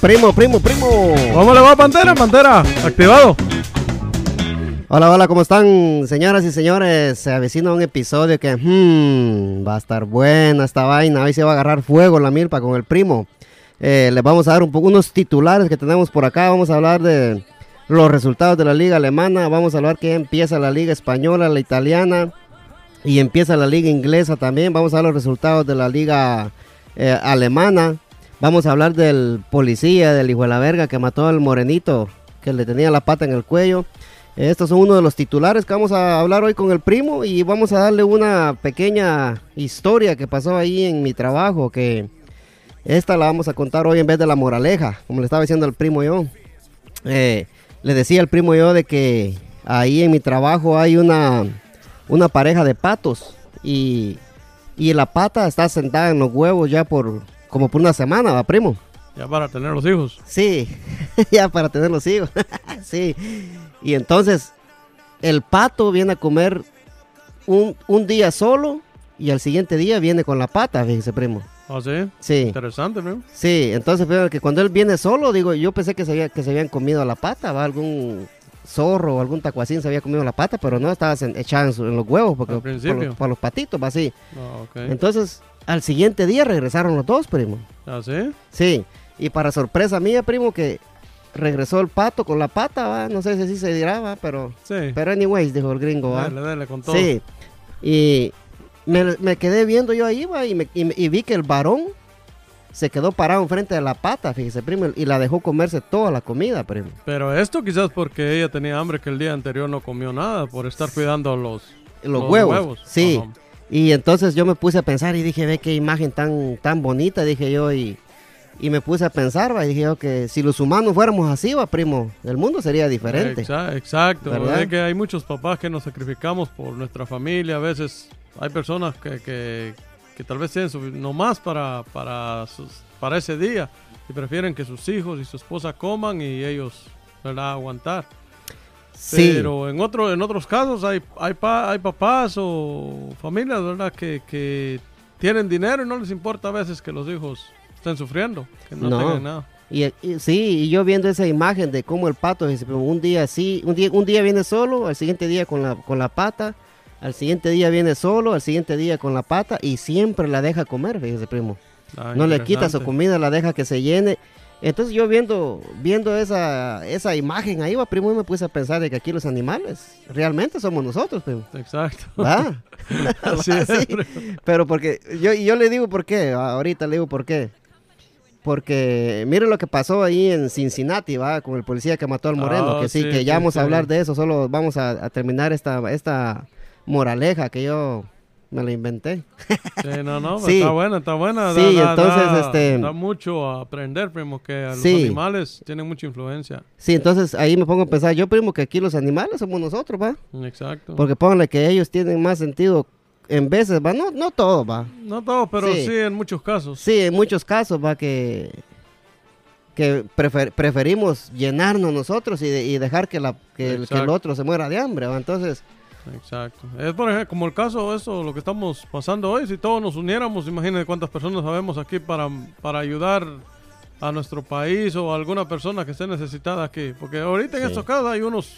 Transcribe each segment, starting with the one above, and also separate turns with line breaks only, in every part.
Primo, primo, primo.
¿Cómo le va, Pantera? Pantera, activado.
Hola, hola, ¿cómo están, señoras y señores? Se avecina un episodio que hmm, va a estar buena esta vaina. Hoy se va a agarrar fuego la milpa con el primo. Eh, les vamos a dar un poco unos titulares que tenemos por acá. Vamos a hablar de los resultados de la liga alemana. Vamos a hablar que empieza la liga española, la italiana y empieza la liga inglesa también. Vamos a ver los resultados de la liga eh, alemana. Vamos a hablar del policía, del hijo de la verga que mató al morenito que le tenía la pata en el cuello. Estos son uno de los titulares que vamos a hablar hoy con el primo y vamos a darle una pequeña historia que pasó ahí en mi trabajo que esta la vamos a contar hoy en vez de la moraleja, como le estaba diciendo al primo yo. Eh, le decía al primo yo de que ahí en mi trabajo hay una, una pareja de patos y, y la pata está sentada en los huevos ya por como por una semana, va primo.
Ya para tener los hijos.
Sí, ya para tener los hijos. sí. Y entonces el pato viene a comer un, un, día solo y al siguiente día viene con la pata, fíjese, primo.
¿Ah, sí?
Sí.
Interesante, primo.
Sí, entonces que cuando él viene solo, digo, yo pensé que se, había, que se habían comido la pata, va algún zorro o algún tacuacín se había comido la pata, pero no estaba echada en, los huevos porque
Al principio.
por, los, patitos, va así.
Ah, ok.
Entonces, al siguiente día regresaron los dos, primo.
¿Ah, sí?
Sí, y para sorpresa mía, primo, que regresó el pato con la pata, ¿va? no sé si así se dirá, ¿va? pero
Sí.
pero anyways, dijo el gringo, ¿va?
Dale, dale, con todo.
Sí, y me, me quedé viendo yo ahí, ¿va? Y, me- y y vi que el varón se quedó parado enfrente de la pata, fíjese, primo, y la dejó comerse toda la comida, primo.
Pero esto quizás porque ella tenía hambre que el día anterior no comió nada por estar cuidando los,
Los,
los
huevos, sí. Y entonces yo me puse a pensar y dije, ve qué imagen tan, tan bonita, dije yo, y, y me puse a pensar, va, y dije yo que si los humanos fuéramos así, va, primo, el mundo sería diferente.
Exa- Exacto,
¿Verdad?
es que hay muchos papás que nos sacrificamos por nuestra familia, a veces hay personas que, que, que tal vez tienen su, nomás para, para, sus- para ese día y prefieren que sus hijos y su esposa coman y ellos ¿verdad? aguantar.
Sí,
Pero en, otro, en otros casos hay, hay, pa- hay papás o familias ¿verdad? Que, que tienen dinero y no les importa a veces que los hijos estén sufriendo, que no,
No.
tengan nada.
y, y- sí, y yo viendo esa imagen de cómo el pato, un día sí, un día, un día viene solo, al siguiente día con la, con la pata, al siguiente día viene solo, al siguiente día con la pata, y siempre la deja comer, fíjese, primo.
Ah,
no le quita su comida, la deja que se llene. Entonces yo viendo, viendo esa, esa imagen ahí, va, primo, y me puse a pensar de que aquí los animales realmente somos nosotros, primo.
Exacto.
¿Va?
Así
Va, sí. Pero porque, yo, y yo le digo por qué, ah, ahorita le digo por qué. Porque mire lo que pasó ahí en Cincinnati, va, con el policía que mató al moreno,
Ah,
que sí,
sí,
que
sí,
ya vamos a hablar de eso, solo vamos a, a terminar esta, esta moraleja que yo me la inventé.
Sí, no, no,
Sí.
está buena, está buena.
Sí,
da,
entonces,
da-
este-
Da mucho a aprender, primo, que a los
Sí.
animales tienen mucha influencia.
Sí, entonces ahí me pongo a pensar, yo primo que aquí los animales somos nosotros, va.
Exacto.
Porque pónganle que ellos tienen más sentido en veces, va, no, no todo, va.
no todo, pero
Sí.
sí. en muchos casos.
Sí, en muchos casos, va, que, que prefer- preferimos llenarnos nosotros y, de- y dejar que, la, que, el, que el otro se muera de hambre, va. Entonces,
Exacto. Es por ejemplo, como el caso, eso, lo que estamos pasando hoy, si todos nos uniéramos, imagínate cuántas personas sabemos aquí para, para ayudar a nuestro país o a alguna persona que esté necesitada aquí. Porque ahorita en
Sí.
estos casos hay unos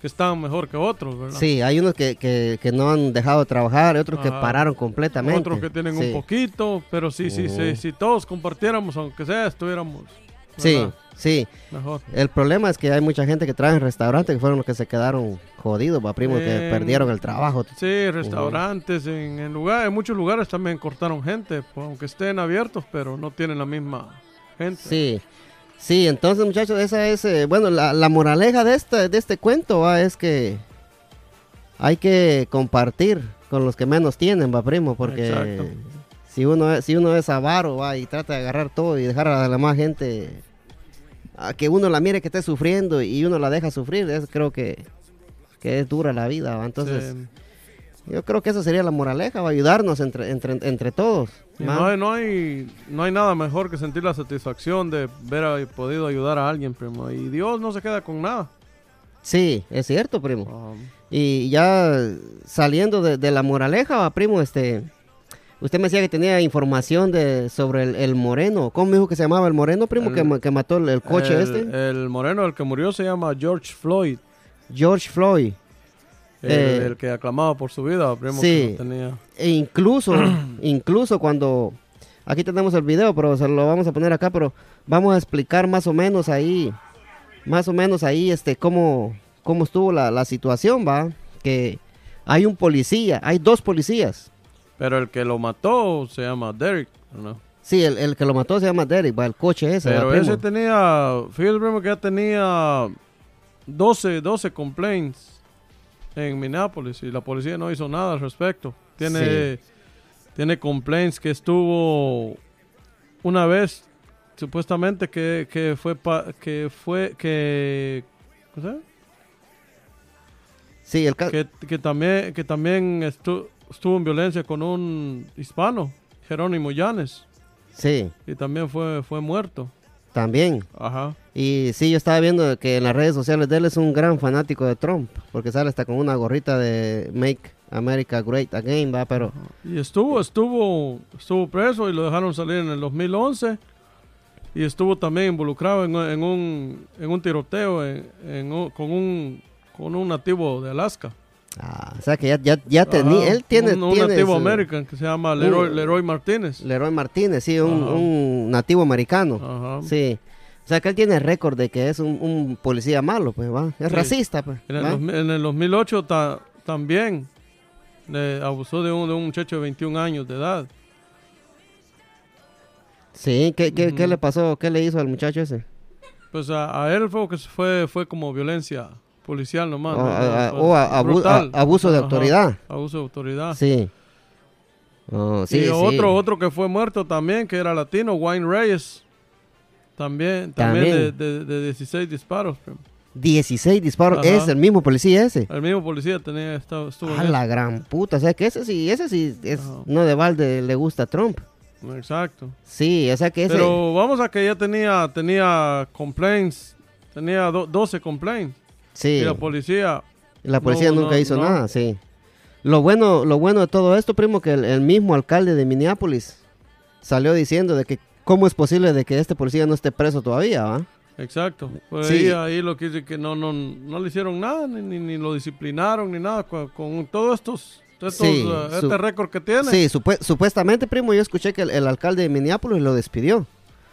que están mejor que otros, ¿verdad?
sí, hay unos que, que, que no han dejado de trabajar, otros que pararon completamente.
Otros que tienen
Sí.
un poquito, pero sí, sí, sí, si todos compartiéramos, aunque sea, estuviéramos
Sí,
¿verdad?
sí.
mejor.
El problema es que hay mucha gente que trabaja en restaurantes que fueron los que se quedaron jodidos, va, primo, que perdieron el trabajo.
Sí, restaurantes, en, en lugares, en muchos lugares también cortaron gente, pues, aunque estén abiertos, pero no tienen la misma gente.
Sí, sí, entonces muchachos, esa es, eh, bueno, la, la moraleja de este, de este cuento va, es que hay que compartir con los que menos tienen, va primo, porque
Exacto.
Si uno, es- si uno es avaro va y trata de agarrar todo y dejar a la demás gente a que uno la mire que esté sufriendo y uno la deja sufrir, es, creo que, que es dura la vida, va. entonces
Sí.
yo creo que esa sería la moraleja, va ayudarnos entre, entre, entre todos.
No, hay, no, hay, no hay nada mejor que sentir la satisfacción de haber podido ayudar a alguien, primo. Y Dios no se queda con nada.
Sí, es cierto, primo.
Um,
Y ya saliendo de, de la moraleja, va, primo, este, Usted me decía que tenía información de sobre el, el moreno. ¿Cómo me dijo que se llamaba el moreno, primo,
El-
que, que mató el, el coche este?
El moreno, el que murió, se llama George Floyd.
George Floyd.
El,
Eh,
el que aclamaba por su vida, primo,
sí.
que no tenía.
E incluso, incluso cuando... Aquí tenemos el video, pero se lo vamos a poner acá, pero vamos a explicar más o menos ahí, más o menos ahí, este, cómo, cómo estuvo la, la situación, ¿va? Que hay un policía, hay dos policías.
Pero el que lo mató se llama Derek, ¿no?
Sí, el, el que lo mató se llama Derek, va, el coche ese, ¿va,
Pero ese tenía, fíjate primo que ya tenía 12, 12 complaints en Minneapolis y la policía no hizo nada al respecto. Tiene, tiene complaints que estuvo una vez supuestamente que, que fue pa- que fue que ¿cómo se llama?
Sí, el
que, que también que también estu- estuvo en violencia con un hispano, Jerónimo Llanes,
sí,
y también fue fue muerto.
también.
Ajá.
Y sí, yo estaba viendo que en las redes sociales de él es un gran fanático de Trump, porque sale hasta con una gorrita de Make America Great Again, va, pero
Y estuvo, estuvo, estuvo preso y lo dejaron salir en el 2011. Y estuvo también involucrado en, en un, en un tiroteo en- en un- con, un, con un nativo de Alaska.
Ah, o sea que ya, ya, ya tenía, él tiene,
un, un
tiene
nativo
su-
americano que se llama Leroy,
un-
Leroy Martínez.
Leroy Martínez, sí, un, un nativo americano,
Ajá.
sí. O sea que él tiene récord de que es un, policía malo, pues, va, es
Sí.
racista, pues.
En, el, en el 2008 ta- también eh, abusó de un, de un muchacho de 21 años de edad.
Sí, ¿qué, qué, qué le pasó? ¿Qué le hizo al muchacho ese?
Pues a, a él fue, que fue, fue como violencia policial nomás.
O,
¿no?
a- a-
Fue
o a- abu- a- abuso de
Ajá,
autoridad.
Abuso de autoridad.
Sí. Oh, sí,
y
sí.
otro, otro que fue muerto también, que era latino, Wayne Reyes. También, también,
También.
De, de- de 16 disparos. primo.
16 disparos,
Ajá.
es el mismo policía ese.
El mismo policía tenía, estaba, estuvo en
A la gran puta, o sea que ese sí, ese sí, es,
Ajá.
no de balde le gusta a Trump.
Exacto.
Sí, o sea que ese...
Pero vamos a que ya tenía, tenía complaints, tenía do- 12 complaints.
Sí,
Y la policía,
la policía
no,
nunca
no,
hizo
no.
nada, sí. Lo bueno, lo bueno de todo esto, primo, que el, el mismo alcalde de Minneapolis salió diciendo de que cómo es posible de que este policía no esté preso todavía, ¿va?
exacto. Pues
Sí.
ahí, ahí lo que dice que no, no, no le hicieron nada, ni, ni, ni lo disciplinaron, ni nada, con, con todos estos, estos
Sí,
uh,
su-
este récord que tiene.
Sí, supue- supuestamente, primo, yo escuché que el, el alcalde de Minneapolis lo despidió.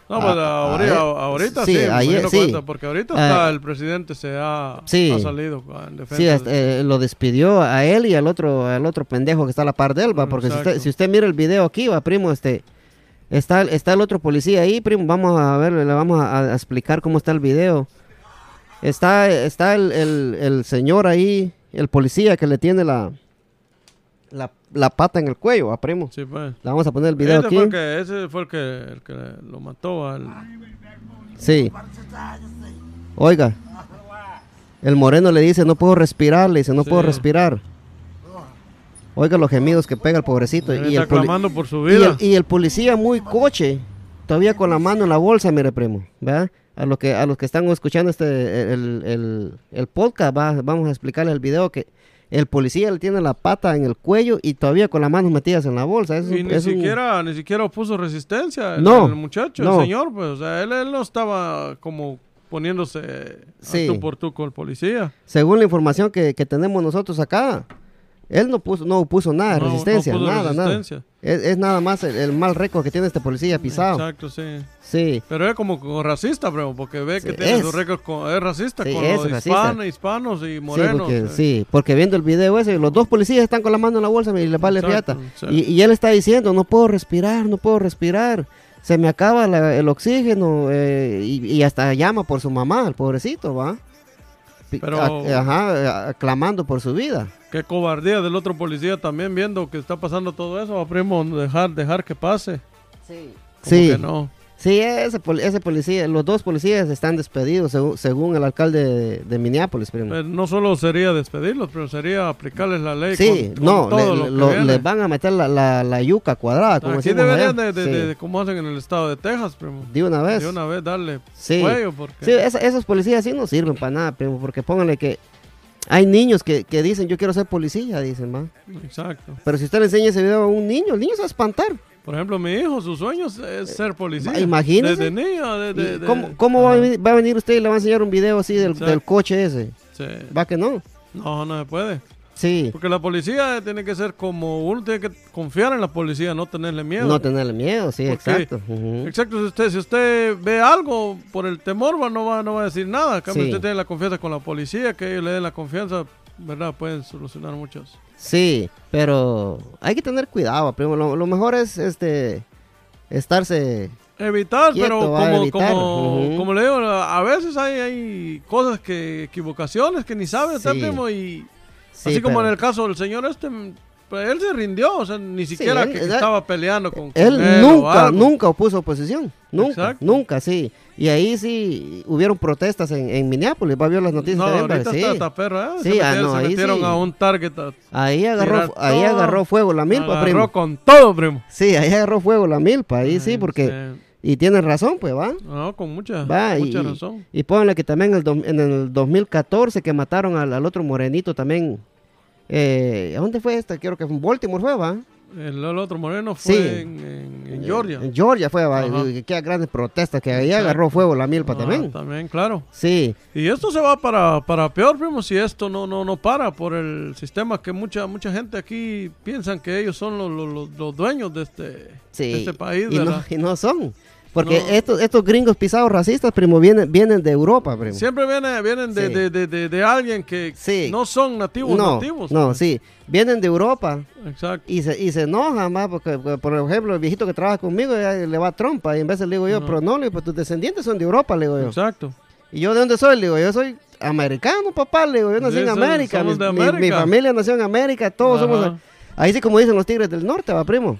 No, pues
Ah,
ahorita,
ah,
ahorita
sí,
sí,
ayer sí.
cuenta, porque ahorita
Ah,
está el presidente se ha,
sí.
ha salido en defensa.
Sí, este, eh, lo despidió a él y al otro, al otro pendejo que está a la par de él, va, porque si usted, si usted mira el video aquí, va, primo, este, está, está el otro policía ahí, primo, vamos a ver, le vamos a, a explicar cómo está el video. Está, está el, el- el señor ahí, el policía que le tiene la, la, la pata en el cuello, va, primo.
Sí, pues.
Le vamos a poner el video
ese,
aquí.
fue el que, ese fue el que, el que lo mató al...
Sí. Oiga. El moreno le dice, no puedo respirar, le dice, no
Sí.
puedo respirar. Oiga los gemidos que pega el pobrecito. Y
está
el,
clamando por su
y
vida.
el- y el policía muy coche, todavía con la mano en la bolsa, mire primo, ¿verdad? A los que, a los que están escuchando este, el, el- el podcast, va- vamos a explicarle el video que el policía le tiene la pata en el cuello y todavía con las manos metidas en la bolsa. Es
y ni
es un-
siquiera, ni siquiera opuso resistencia el,
No,
el muchacho,
no.
el señor, pues, o sea, él, él no estaba como poniéndose
Sí.
a tú por tú con el policía.
según la información que, que tenemos nosotros acá, él no puso, no puso nada de
No- no
resistencia,
puso
nada,
resistencia.
nada. Es, es nada más el, el mal récord que tiene este policía pisado.
Exacto, sí.
Sí,
Pero es como, como racista, bro, porque ve que
Sí,
tiene
es.
su récord con, es racista
Sí,
con
es
los hispanos, hispanos y
sí,
morenos.
porque,
eh.
sí, porque viendo el video ese, los dos policías están con la mano en la bolsa y les vale
Exacto,
riata.
exacto.
Y, y él está diciendo, no puedo respirar, no puedo respirar. Se me acaba la- el oxígeno eh, y, y hasta llama por su mamá, el pobrecito, ¿va?
Pero-
a- ajá, a- clamando por su vida.
Qué cobardía del otro policía también viendo que está pasando todo eso, va, primo, dejar, dejar que pase.
Sí.
Como
Sí.
que no.
Sí, ese, poli- ese policía, los dos policías están despedidos según, según el alcalde de, de Minneapolis, primo.
No solo sería despedirlos, pero sería aplicarles la ley.
sí,
con- con
no,
todo
le-
lo
les van a meter la, la, la yuca cuadrada, como
Aquí deberían
allá.
de, de,
Sí,
de- de- como hacen en el estado de Texas, primo.
de una vez.
De una vez darle
Sí.
cuello, porque
Sí, esa- esos policías sí no sirven para nada, primo, porque pónganle que hay niños que, que dicen, yo quiero ser policía, dicen, va.
Exacto.
Pero si usted le enseña ese video a un niño, el niño se va a espantar.
Por ejemplo, mi hijo, su sueño es- ser policía.
Eh, imagínese.
Desde niño,
¿Y
desde...
¿Cómo, cómo va, a venir, va a venir usted y le va a enseñar un video así del, del coche ese?
Sí.
¿Va que no?
No, no se puede.
Sí.
Porque la policía tiene que ser como uno tiene que confiar en la policía, no tenerle miedo.
No tenerle miedo, sí,
Porque-
exacto.
Exacto, si usted, si usted ve algo por el temor, va, no, va, no va a decir nada. Cambio,
Sí.
usted tiene la confianza con la policía, que ellos le den la confianza, ¿verdad? Pueden solucionar muchas.
Sí, pero hay que tener cuidado, primo. Lo, lo mejor es este estarse
Evitar,
Quieto,
pero como,
evitar.
como, como le digo, a veces hay, hay cosas que, equivocaciones que ni sabe usted,
Sí.
primo, y
sí,
así como
pero
en el caso del señor este, pues, él se rindió, o sea, ni siquiera
él-
que
él-
estaba peleando con, con
él
él
nunca, nunca opuso oposición. Nunca,
Exacto.
nunca, sí. Y ahí sí hubieron protestas en, en Minneapolis. Va a ver las noticias
No,
también,
¿eh?
Sí,
se
ah,
metieron,
no,
se
ahí
metieron
sí.
a un target. a-
Ahí agarró, ahí
todo.
agarró fuego la milpa,
agarró
primo.
con todo, primo.
Sí, ahí agarró fuego la milpa, ahí sí, porque... Y tienes razón, pues, ¿va?
No, con mucha,
Va, y,
razón.
y ponle que también el do- en el 2014 que mataron al, al otro morenito también. Eh, ¿A dónde fue esta? Creo que fue en Baltimore, fue, ¿va?
El, el otro moreno fue
Sí.
en, en- en Georgia.
En Georgia fue.
Ajá.
Que grandes protestas, que ahí agarró fuego la milpa
Ah,
también.
También, claro.
Sí,
Y esto se va para, para peor, primo, si esto no, no, no para por el sistema que mucha mucha gente aquí piensan que ellos son los, los- dueños de este,
sí.
de este país,
y, no,
¿verdad?
y no son. Porque
No.
estos, estos gringos pisados racistas, primo, vienen, vienen de Europa, primo.
Siempre vienen, vienen de,
Sí.
de, de, de- alguien que
Sí.
no son nativos
no,
nativos.
no,
pues.
sí. Vienen de Europa
Exacto.
y se, y se enojan más porque, por ejemplo, el viejito que trabaja conmigo le va a trompa y en vez le digo yo, pero no, le digo, pues tus descendientes son de Europa, le digo yo.
Exacto.
¿Y yo de dónde soy? Le digo, yo soy americano, papá, le digo, yo nací
Sí,
en América,
somos
mi- Mi,
América.
familia nació en América, todos
Ajá.
somos... Ahí sí como dicen los tigres del norte, va, primo.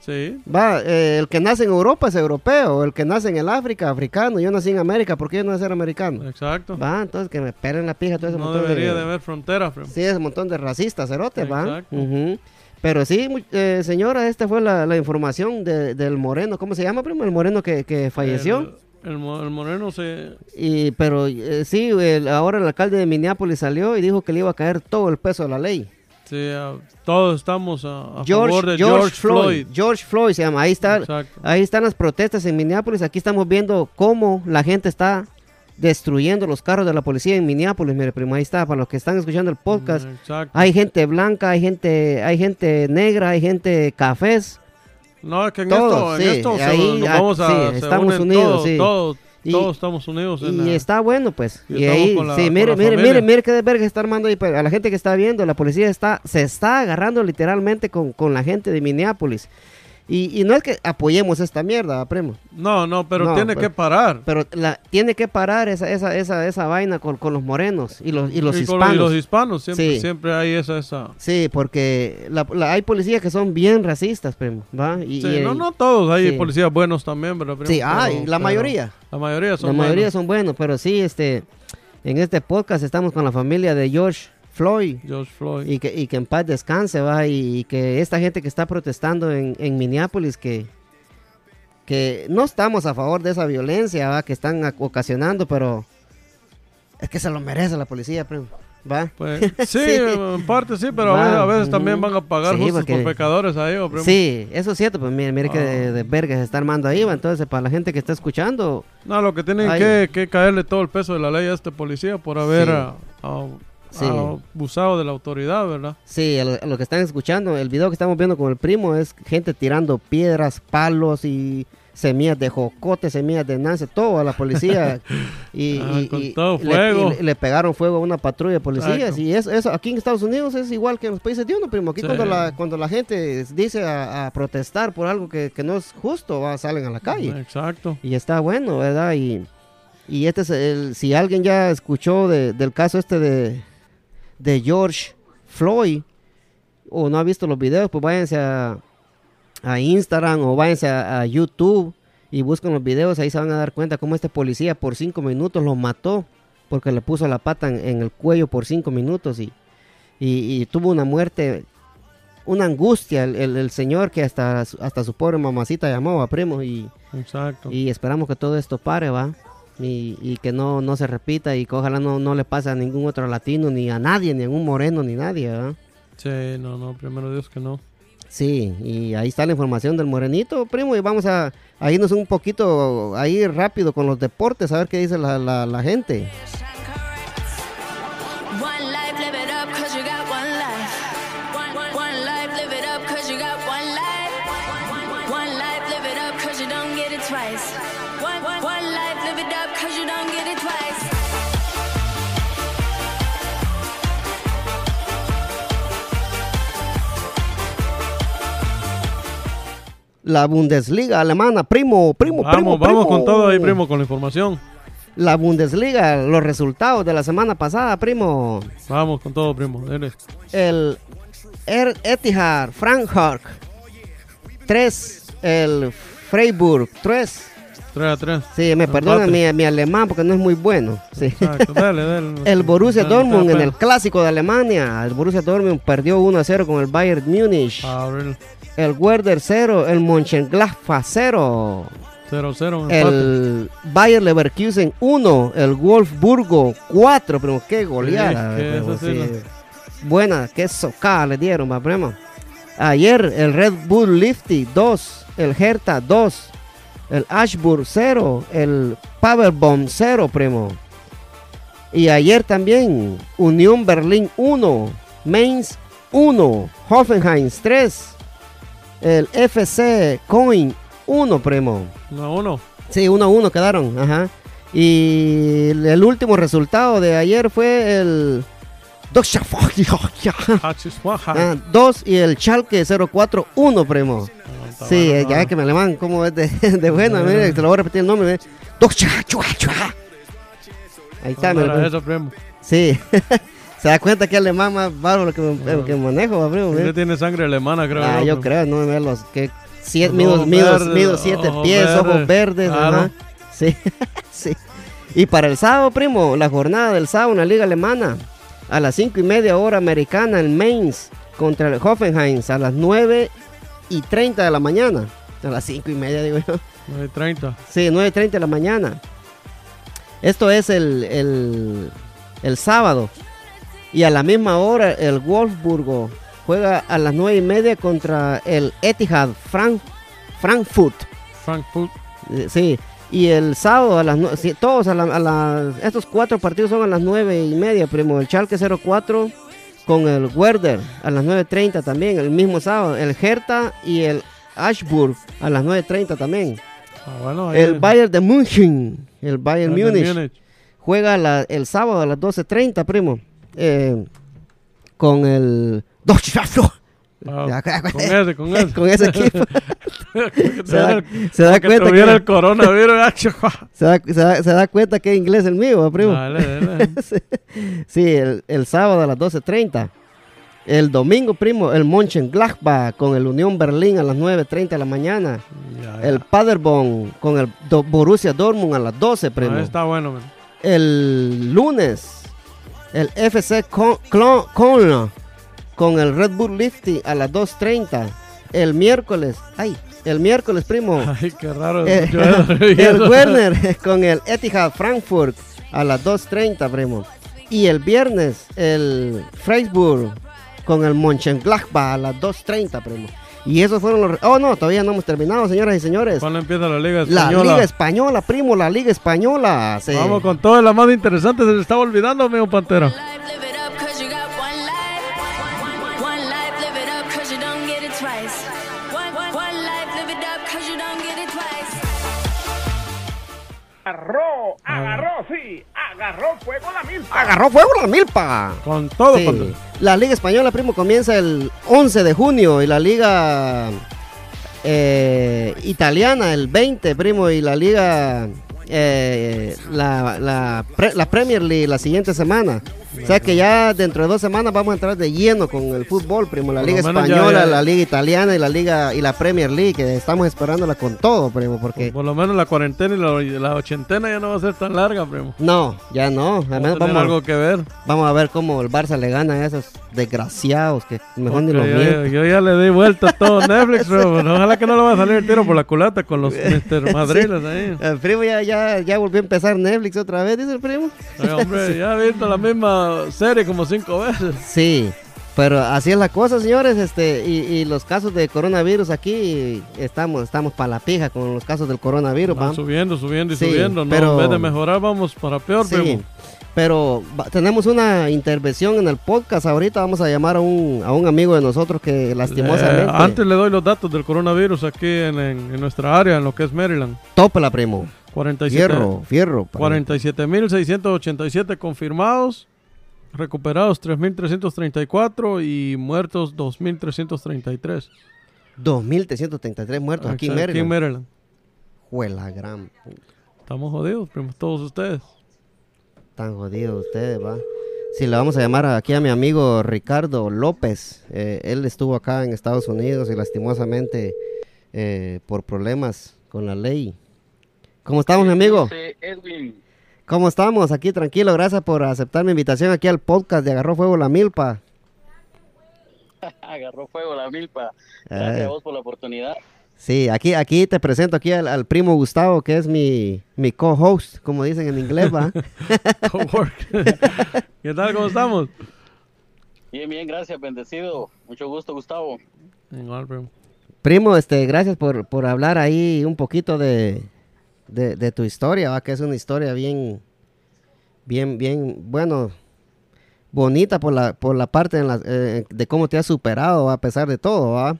Sí.
Va, eh, el que nace en Europa es europeo, el que nace en el África, africano. Yo nací en América, ¿por qué yo no voy a ser americano?
Exacto.
Va, entonces que me peren la pija todo ese
No
montón
debería
de...
de haber fronteras.
Sí, ese montón de racistas, cerotes, va.
Exacto.
Ujú. Pero sí, eh, señora, esta fue la, la información de- del moreno. ¿Cómo se llama, primo? El moreno que, que falleció.
El, el mo- el moreno se...
Y, pero eh, sí, el- ahora el alcalde de Minneapolis salió y dijo que le iba a caer todo el peso de la ley.
Se ah, todos estamos a, a
George,
favor de
George
George,
Floyd.
Floyd.
George Floyd se llama. Ahí está,
Exacto.
ahí están las protestas en Minneapolis. Aquí estamos viendo cómo la gente está destruyendo los carros de la policía en Minneapolis. Mire, primo, ahí está. Para los que están escuchando el podcast,
Exacto.
hay gente blanca, hay gente, hay gente negra, hay gente cafés.
No, es que en
Todos,
esto, en esto se-
ahí,
nos
ah,
vamos a...
sí,
se
estamos
unen
unidos,
todos,
sí.
todos,
Y-
todos estamos unidos en
Y
la-
está bueno, pues.
Y
ahí,
la-
sí, mire, mire, mire, mire qué verga está armando ahí. pues, A la gente que está viendo, la policía está, se está agarrando literalmente con, con la gente de Minneapolis. Y, y no es que apoyemos esta mierda, primo.
No, no, pero
No,
tiene
pero-
que parar.
Pero la, tiene que parar esa, esa, esa, esa vaina con, con los morenos y los, y los
y, con-
hispanos.
y los hispanos, siempre,
Sí.
siempre hay esa... esa
Sí, porque la- la- hay policías que son bien racistas, primo. ¿va? Y,
Sí, no, no todos, hay
sí.
policías buenos también, ¿verdad? primo?
Sí,
Pero-
hay, la
pero
mayoría.
La mayoría son
la mayoría
buenos.
son buenos, pero sí, este, en este podcast estamos con la familia de George Floyd.
George Floyd.
Y que, y que en paz descanse, va, y, y que esta gente que está protestando en, en Minneapolis, que, que no estamos a favor de esa violencia, va, que están ocasionando, pero es que se lo merece la policía, primo, va.
Pues, sí,
Sí.
en parte sí, pero a veces, a veces
ujú.
también van a pagar
Sí,
justos
porque-
por pecadores ahí, ¿o, primo?
Sí, eso es cierto, pues mire, mire que de,
Ah.
de verga se está armando ahí, va, entonces para la gente que está escuchando,
No, lo que tienen que, que caerle todo el peso de la ley a este policía por haber
Sí.
ah, ah,
Sí.
abusado de la autoridad, ¿verdad?
sí, lo, que están escuchando, el video que estamos viendo con el primo es gente tirando piedras, palos y semillas de jocote, semillas de nance, todo a la policía. y,
Ah,
y-
con
y
todo
le-
fuego.
y le, pegaron fuego a una patrulla de policías. Y eso, eso aquí en Estados Unidos es igual que en los países de uno, primo. Aquí
Sí.
cuando, la, cuando la gente dice a, a protestar por algo que, que no es justo, va, salen a la calle.
Exacto.
Y está bueno, ¿verdad? Y, y este es el, si alguien ya escuchó de- del caso este de, de George Floyd o no ha visto los videos, pues váyanse a, a Instagram o váyanse a, a YouTube y busquen los videos, ahí se van a dar cuenta cómo este policía por cinco minutos lo mató porque le puso la pata en, en el cuello por cinco minutos y, y, y tuvo una muerte, una angustia el, el- el señor que hasta, su- hasta su pobre mamacita llamó a primo y,
Exacto.
y esperamos que todo esto pare, ¿va? Y, y que no, no se repita y que ojalá no, no le pase a ningún otro latino, ni a nadie, ni a un moreno, ni nadie, ¿verdad?
Sí, no, no, primero Dios que no.
Sí, y ahí está la información del morenito, primo, y vamos a, a irnos un poquito ahí rápido con los deportes, a ver qué dice la, la, la gente. La Bundesliga alemana, primo, primo,
Vamos,
primo,
vamos
primo.
con todo ahí, primo, con la información.
La Bundesliga, los resultados de la semana pasada, primo.
Vamos con todo, primo. Dele.
El Er Etihad Frankfurt 3, el Freiburg 3.
3 a 3.
Sí, me perdona mi, mi alemán porque no es muy bueno. Sí.
Exacto, dale, dale.
El Borussia
Dale,
Dortmund en el clásico de Alemania. El Borussia Dortmund perdió 1 a 0 con el Bayern Múnich.
A ver,
El Werder 0, el Mönchengladbach 0.
0-0, empate.
El Bayer Leverkusen 1, el Wolfsburgo 4, pero qué goleada.
Sí, que
primo,
sí.
Buena, qué socada le dieron, va, primo. Ayer el Red Bull Lifty 2, el Hertha 2, el Ashburg 0, el Paverbomb 0, primo. Y ayer también Unión Berlín 1, Mainz 1, Hoffenheim 3, el FC Coin 1, primo.
1 a 1.
Sí, 1 a 1 quedaron, ajá. Y el último resultado de ayer fue el
2
2 y el Schalke 0-4-1, primo. Sí, eh, ya ves que me alemán, como es de, de bueno,
Sí.
mire, te lo voy a repetir el nombre. mire. Ahí está, mire. Sí, se da cuenta que alemán más bárbaro que, me- que manejo, primo.
Usted tiene sangre alemana, creo.
Ah,
yo,
creo, no me los que siete, mido, siete
ojos
pies, ojos
verdes,
verdes,
claro.
ajá. Sí, sí. Y para el sábado, primo, la jornada del sábado en la liga alemana, a las cinco y media hora americana, el Mainz contra el Hoffenheim a las 9 y 30 de la mañana. A las cinco y media, digo yo.
9.30.
Sí, 9.30 de la mañana. Esto es el, el, el sábado. Y a la misma hora el Wolfsburgo juega a las 9 y media contra el Etihad Frank, Frankfurt.
Frankfurt.
Eh, Sí. Y el sábado a las nue- sí, todos a la- a las- estos cuatro partidos son a las 9 y media, primo. El Schalke 04 con el Werder a las 9.30 también, el mismo sábado. El Hertha y el Ashburg a las 9.30 también.
Ah, bueno,
El
es.
Bayern de München, el Bayern
Bayern
Múnich, juega la- el sábado a las 12.30, primo. Eh, con el...
Ah, con ese, con ese.
con ese equipo. se da, se da cuenta que,
el coronavirus.
se, da, se da- se da cuenta que es inglés el mío, ¿va, primo.
Dale, dale.
Sí, el, el sábado a las 12.30. El domingo, primo, el Mönchengladbach con el Unión Berlín a las 9.30 de la mañana.
Ya, ya.
El Paderborn con el Borussia Dortmund a las 12, primo.
Ah, está bueno, man.
El lunes, el FC Cologne con el Red Bull Lifty a las 2.30. El miércoles, ay, el miércoles, primo.
Ay, qué raro.
Eh, el Werner con el Etihad Frankfurt a las 2.30, primo. Y el viernes, el Freiburg con el Mönchengladbach a las 2.30, primo. Y esos fueron los... Oh, no, todavía no hemos terminado, señoras y señores.
¿Cuándo empieza la Liga
La
Española?
Liga Española, primo, la Liga Española. Sí.
Vamos con todo, la más interesante. Se le estaba olvidando, amigo Pantera.
Agarró, agarró, sí, agarró fuego la milpa.
Agarró fuego la milpa.
Con todo,
Sí.
Pantera.
La Liga Española, primo, comienza el 11 de junio y la Liga eh, Italiana el 20, primo, y la Liga, eh, la, la, pre- la Premier League la siguiente semana. O sea que ya dentro de dos semanas vamos a entrar de lleno con el fútbol, primo. La
Por
Liga
lo menos ya-
Española,
ya-
la Liga Italiana y la Liga y la Premier League. que estamos esperándola con todo, primo, porque...
Por lo menos la cuarentena y la, la ochentena ya no va a ser tan larga, primo.
No, ya no. Al menos
tener
vamos,
algo que ver.
vamos a ver cómo el Barça le gana a esos desgraciados que mejor ni
Porque
los
yo, yo ya le di vuelta a todo Netflix, pero ojalá que no le va a salir el tiro por la culata con los Mr. Madriles ahí.
El primo ya, ya, ya volvió a empezar Netflix otra vez, dice el primo.
Ay, hombre, ya he visto la misma serie como cinco veces.
Sí, pero así es la cosa, señores. Este, y, y los casos de coronavirus aquí estamos, estamos para la pija con los casos del coronavirus,
Van
¿va?
subiendo, subiendo y
Sí,
subiendo. ¿no?
pero-
En vez de mejorar, vamos para peor,
Sí,
primo.
pero tenemos una intervención en el podcast. Ahorita vamos a llamar a un, a un amigo de nosotros que lastimosamente.
Eh, antes le doy los datos del coronavirus aquí en, en- en nuestra área, en lo que es Maryland.
Tópela, primo.
47
Fierro, fierro. primo.
47.687 confirmados, recuperados 3.334 y muertos 2.333.
2.333 muertos aquí en
Exacto,
Maryland.
Maryland.
Juela gran.
Estamos jodidos, primo, todos ustedes.
Tan jodidos ustedes, va. Sí, le vamos a llamar aquí a mi amigo Ricardo López. Eh, él estuvo acá en Estados Unidos y lastimosamente eh, por problemas con la ley. ¿Cómo estamos, mi amigo?
Edwin,
¿Cómo estamos? Aquí tranquilo. Gracias por aceptar mi invitación aquí al podcast de Agarró Fuego la Milpa.
agarró fuego la milpa. Gracias
Eh.
a vos por la oportunidad.
Sí, aquí, aquí te presento aquí al, al primo Gustavo, que es mi, mi co-host, como dicen en inglés, ¿va?
Cowork. ¿Qué tal? ¿Cómo estamos?
Bien, bien, gracias, bendecido. Mucho gusto, Gustavo.
Igual, primo.
Primo, este, gracias por, por hablar ahí un poquito de, de, de tu historia, ¿va? que es una historia bien, bien, bien, bueno, bonita por la, por la parte en la- eh, de cómo te has superado ¿va? a pesar de todo, ¿va?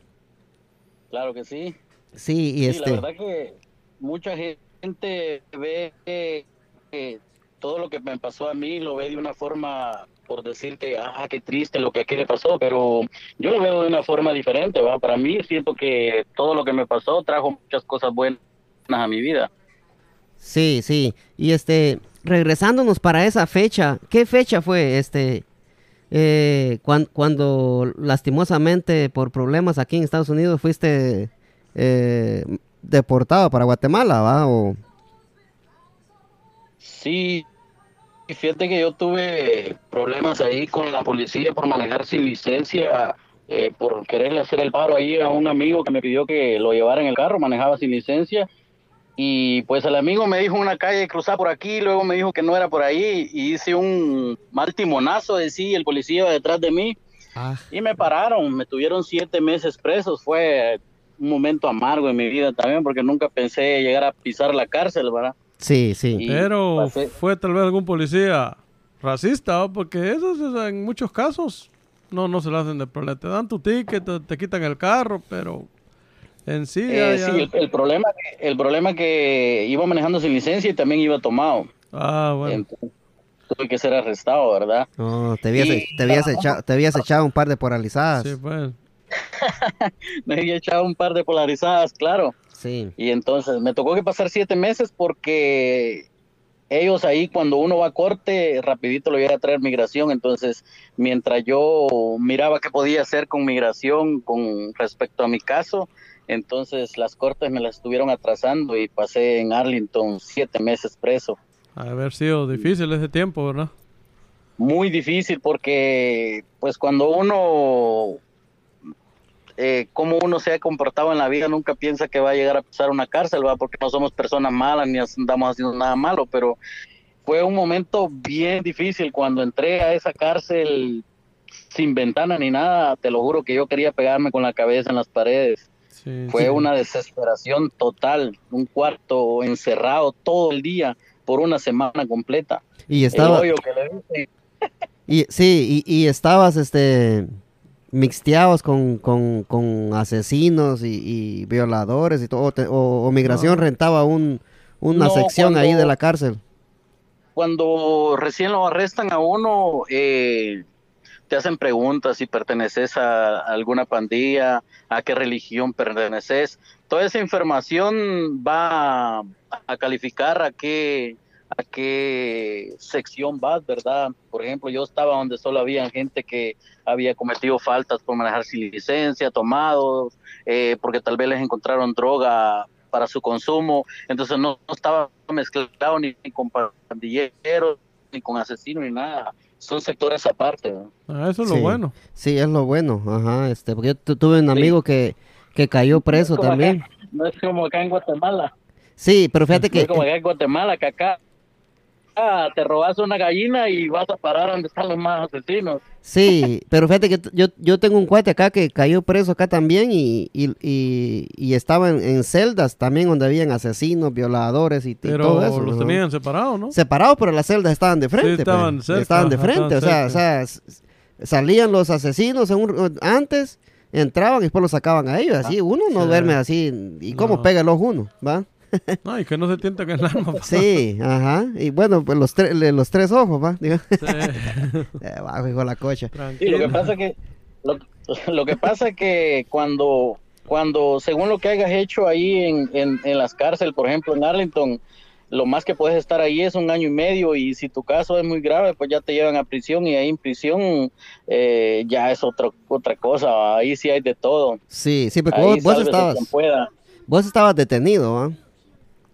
Claro que sí.
Sí, y
Sí,
este,
la verdad que mucha gente ve que, que todo lo que me pasó a mí lo ve de una forma, por decir que, ah, qué triste lo que aquí le pasó, pero yo lo veo de una forma diferente, ¿va? Para mí siento que todo lo que me pasó trajo muchas cosas buenas a mi vida.
Sí, sí, y este, regresándonos para esa fecha, ¿qué fecha fue este? eh, cuan- cuando lastimosamente por problemas aquí en Estados Unidos fuiste eh, deportado para Guatemala, ¿va? O,
Sí, fíjate que yo tuve problemas ahí con la policía por manejar sin licencia, eh, por quererle hacer el paro ahí a un amigo que me pidió que lo llevara en el carro, manejaba sin licencia. Y pues el amigo me dijo una calle cruzar por aquí, luego me dijo que no era por ahí, y hice un mal timonazo de sí, el policía iba detrás de mí,
ah,
y me pararon, me tuvieron siete meses presos, fue un momento amargo en mi vida también, porque nunca pensé llegar a pisar la cárcel, ¿verdad?
sí, sí.
Y
Pero
pasé-
fue tal vez algún policía racista, porque esos esos en muchos casos no, no se lo hacen de problema. Te dan tu ticket, te, te quitan el carro, pero en sí ya-
Eh,
ya-
sí, el, el problema que, el problema que iba manejando sin licencia y también iba tomado.
Ah, bueno.
Entonces, tuve que ser arrestado, ¿verdad?
No, te habías,
Y-
te, habías echado, te habías echado un par de paralizadas.
Sí, pues.
Me había echado un par de polarizadas, claro.
Sí.
Y entonces me tocó que pasar siete meses porque ellos ahí cuando uno va a corte, rapidito lo iba a traer migración. Entonces, mientras yo miraba qué podía hacer con migración con respecto a mi caso, entonces las cortes me las estuvieron atrasando y pasé en Arlington siete meses preso.
Ha haber sido difícil ese tiempo, ¿verdad?
muy difícil porque pues cuando uno eh, como uno se ha comportado en la vida nunca piensa que va a llegar a pisar una cárcel va porque no somos personas malas ni andamos haciendo nada malo pero fue un momento bien difícil cuando entré a esa cárcel sin ventana ni nada te lo juro que yo quería pegarme con la cabeza en las paredes
Sí,
fue
sí.
una desesperación total un cuarto encerrado todo el día por una semana completa
Y
el
estaba,
hoyo que le dicen
y, sí, y, y estabas, este, mixteados con, con, con asesinos y, y violadores y todo, o, te- o- o migración
No.
rentaba un, una
No,
sección ahí de la cárcel.
cuando recién lo arrestan a uno, eh, te hacen preguntas si perteneces a alguna pandilla, a qué religión perteneces. Toda esa información va a, calificar a qué, a qué sección vas, ¿verdad? Por ejemplo, yo estaba donde solo había gente que había cometido faltas por manejar sin licencia, tomados, eh, porque tal vez les encontraron droga para su consumo, entonces no, estaba mezclado ni con pandilleros, ni con asesinos, ni nada. Son sectores aparte. ¿no?
Ah, eso es
Sí.
lo bueno.
Sí, es lo bueno, ajá, este, porque yo tu- tuve un amigo que, que cayó preso también.
acá- no es como acá en Guatemala.
Sí, pero fíjate
No es
que,
como acá en Guatemala, que acá ah, te robas una gallina y vas a parar donde están los más asesinos.
sí, pero fíjate que yo, yo tengo un cuate acá que cayó preso acá también y, y, y, y estaba en, en celdas también donde habían asesinos, violadores y, y
Pero
todo eso.
los
ajá.
tenían separados, ¿no?
separados, pero las celdas estaban de frente.
estaban
pues.
cerca,
estaban de frente, o sea, o sea, salían los asesinos en un- antes, entraban y después los sacaban a ellos. Así, uno no
Sí.
duerme así. ¿Y cómo
No.
pega el ojo uno? ¿Va?
No, y que no se tienta que el alma. pa.
Sí, ajá. Y bueno, pues los, tre- los tres ojos, ¿va? Digo,
Sí.
eh, bajo, hijo de la cocha.
Sí, lo que pasa que lo, lo que pasa que cuando cuando según lo que hayas hecho ahí en, en, en las cárceles, por ejemplo en Arlington, lo más que puedes estar ahí es un año y medio y si tu caso es muy grave, pues ya te llevan a prisión y ahí en prisión eh, ya es otro, otra cosa, ahí sí hay de todo.
Sí, sí, porque
Ahí
vos, vos estabas, vos estabas detenido, ¿va?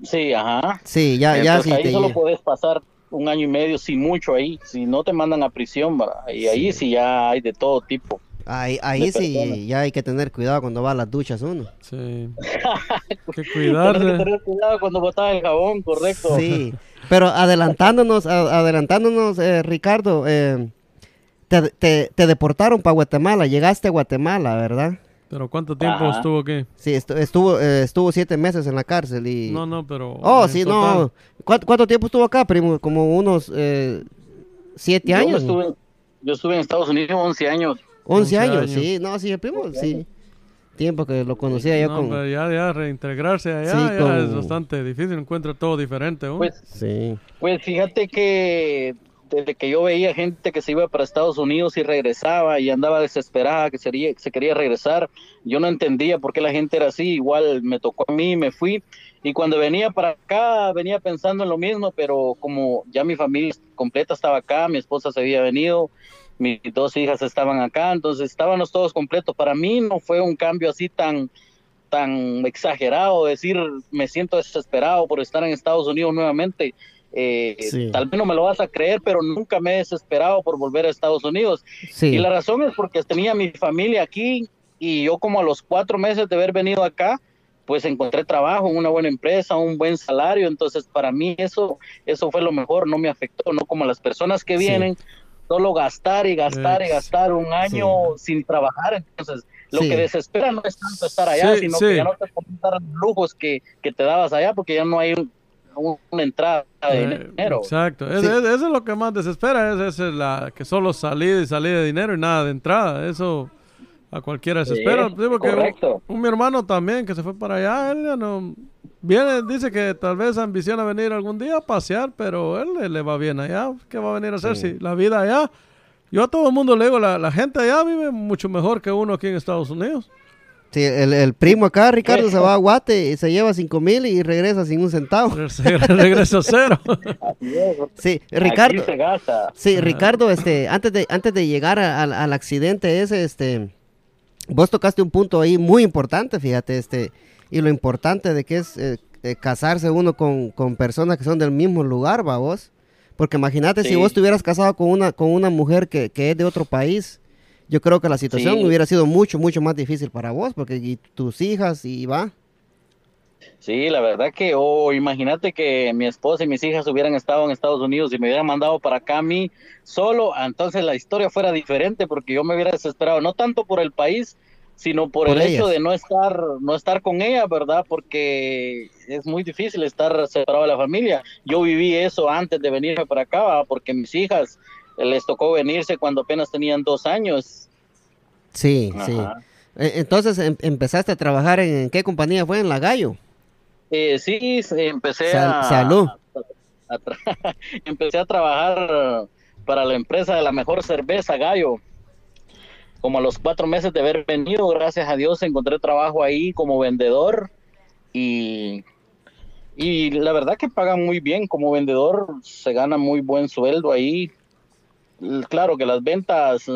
Sí, ajá.
Sí, ya, ya sí
ahí
te
solo puedes pasar un año y medio, si mucho ahí, si no te mandan a prisión, ¿verdad? y ahí sí ya hay de todo tipo.
Ahí, ahí sí,
personas.
ya hay que tener cuidado cuando va a las duchas uno.
Sí. que
Tienes que
cuidarse.
tener cuidado cuando botas el jabón, correcto.
Sí, pero adelantándonos, a- adelantándonos, eh, Ricardo, eh, te, te- te deportaron para Guatemala, llegaste a Guatemala, ¿verdad?
Pero ¿cuánto tiempo
Ajá.
estuvo aquí?
Sí, estu- estuvo, eh, estuvo siete meses en la cárcel y...
No, no, pero.
Oh, sí,
total.
no. ¿Cuánto, cuánto tiempo estuvo acá, primo? Como unos eh, siete
Yo,
años.
estuve, yo estuve en Estados Unidos 11 años.
11
11
años,
años.
sí. No, sí, el primo, sí. Tiempo que lo conocía yo
No,
con...
pero ya, ya reintegrarse allá
Sí,
ya
con-
es bastante difícil. Encuentra todo diferente. ¿no?
Pues,
Sí.
pues fíjate que desde que yo veía gente que se iba para Estados Unidos y regresaba y andaba desesperada, que sería, se quería regresar, yo no entendía por qué la gente era así. Igual me tocó a mí, me fui. Y cuando venía para acá, venía pensando en lo mismo, pero como ya mi familia completa estaba acá, mi esposa se había venido, mis dos hijas estaban acá, entonces estábamos todos completos. Para mí no fue un cambio así tan tan exagerado, decir me siento desesperado por estar en Estados Unidos nuevamente. Eh,
Sí.
Tal vez no me lo vas a creer, pero nunca me he desesperado por volver a Estados Unidos.
Sí.
Y la razón es porque tenía mi familia aquí y yo como a los cuatro meses de haber venido acá, pues encontré trabajo en una buena empresa, un buen salario, entonces para mí eso, eso fue lo mejor, no me afectó, no como las personas que
Sí.
vienen, solo gastar y gastar y gastar un año sin trabajar, entonces lo
Sí.
que desespera no es tanto estar allá,
Sí,
sino
sí.
que ya no te pueden dar los lujos que, que te dabas allá porque ya no hay un- una entrada de
Eh,
dinero.
Exacto. Es-
Sí.
es- eso es lo que más desespera. Es, es la que solo salida y salida de dinero y nada de entrada. Eso a cualquiera desespera.
Sí,
Sí, porque
correcto.
Un, un mi hermano también que se fue para allá. Él ya no. Viene, dice que tal vez ambiciona venir algún día a pasear, pero él le, le va bien allá. ¿Qué va a venir a hacer si la vida allá? Yo a todo el mundo le digo, la, la gente allá vive mucho mejor que uno aquí en Estados Unidos.
Sí, el, el primo acá, Ricardo, se va a Guate y se lleva cinco mil y regresa sin un centavo.
Regresa cero.
Así es,
Sí,
aquí
Ricardo.
se gasta.
Sí, Ricardo, este, antes de, antes de llegar a- al- al accidente ese, este, vos tocaste un punto ahí muy importante, fíjate, este, y lo importante de que es eh, eh, casarse uno con, con personas que son del mismo lugar, va vos. Porque imagínate si vos estuvieras casado con una, con una mujer que, que es de otro país, yo creo que la situación
Sí.
hubiera sido mucho, mucho más difícil para vos, porque y tus hijas y va.
Sí, la verdad que, o imagínate que mi esposa y mis hijas hubieran estado en Estados Unidos y me hubieran mandado para acá a mí solo, entonces la historia fuera diferente porque yo me hubiera desesperado, no tanto por el país, sino por,
Por
el hecho de no estar, no estar con ella, ¿verdad? Porque es muy difícil estar separado de la familia. Yo viví eso antes de venirme para acá, porque mis hijas les tocó venirse cuando apenas tenían dos años.
Sí, sí.
Ajá.
Eh, Entonces em- empezaste a trabajar en, ¿en qué compañía fue? En La Gallo.
Eh, sí, empecé
Sal-
a,
salud.
a empecé a trabajar para la empresa de la mejor cerveza Gallo. Como a los cuatro meses de haber venido, gracias a Dios encontré trabajo ahí como vendedor y Y la verdad que pagan muy bien. Como vendedor se gana muy buen sueldo ahí. Claro que las ventas,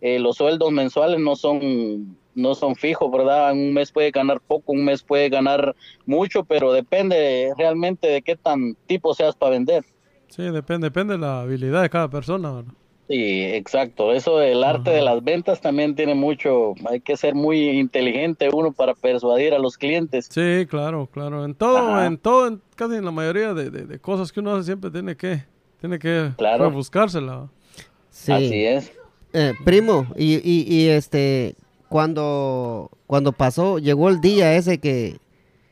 eh, los sueldos mensuales no son no son fijos, ¿verdad? Un mes puede ganar poco, un mes puede ganar mucho, pero depende realmente de qué tan tipo seas para vender.
Sí, depende, depende de la habilidad de cada persona. ¿verdad?
Sí, exacto. Eso del arte de las ventas también tiene mucho, hay que ser muy inteligente uno para persuadir a los clientes.
Sí, claro, claro. En todo,
Ajá.
en todo, en casi en la mayoría de, de- de cosas que uno hace siempre tiene que, tiene que
Claro.
buscársela.
Sí.
Así es.
Eh, primo, y, y, y este, cuando, cuando pasó, llegó el día ese que,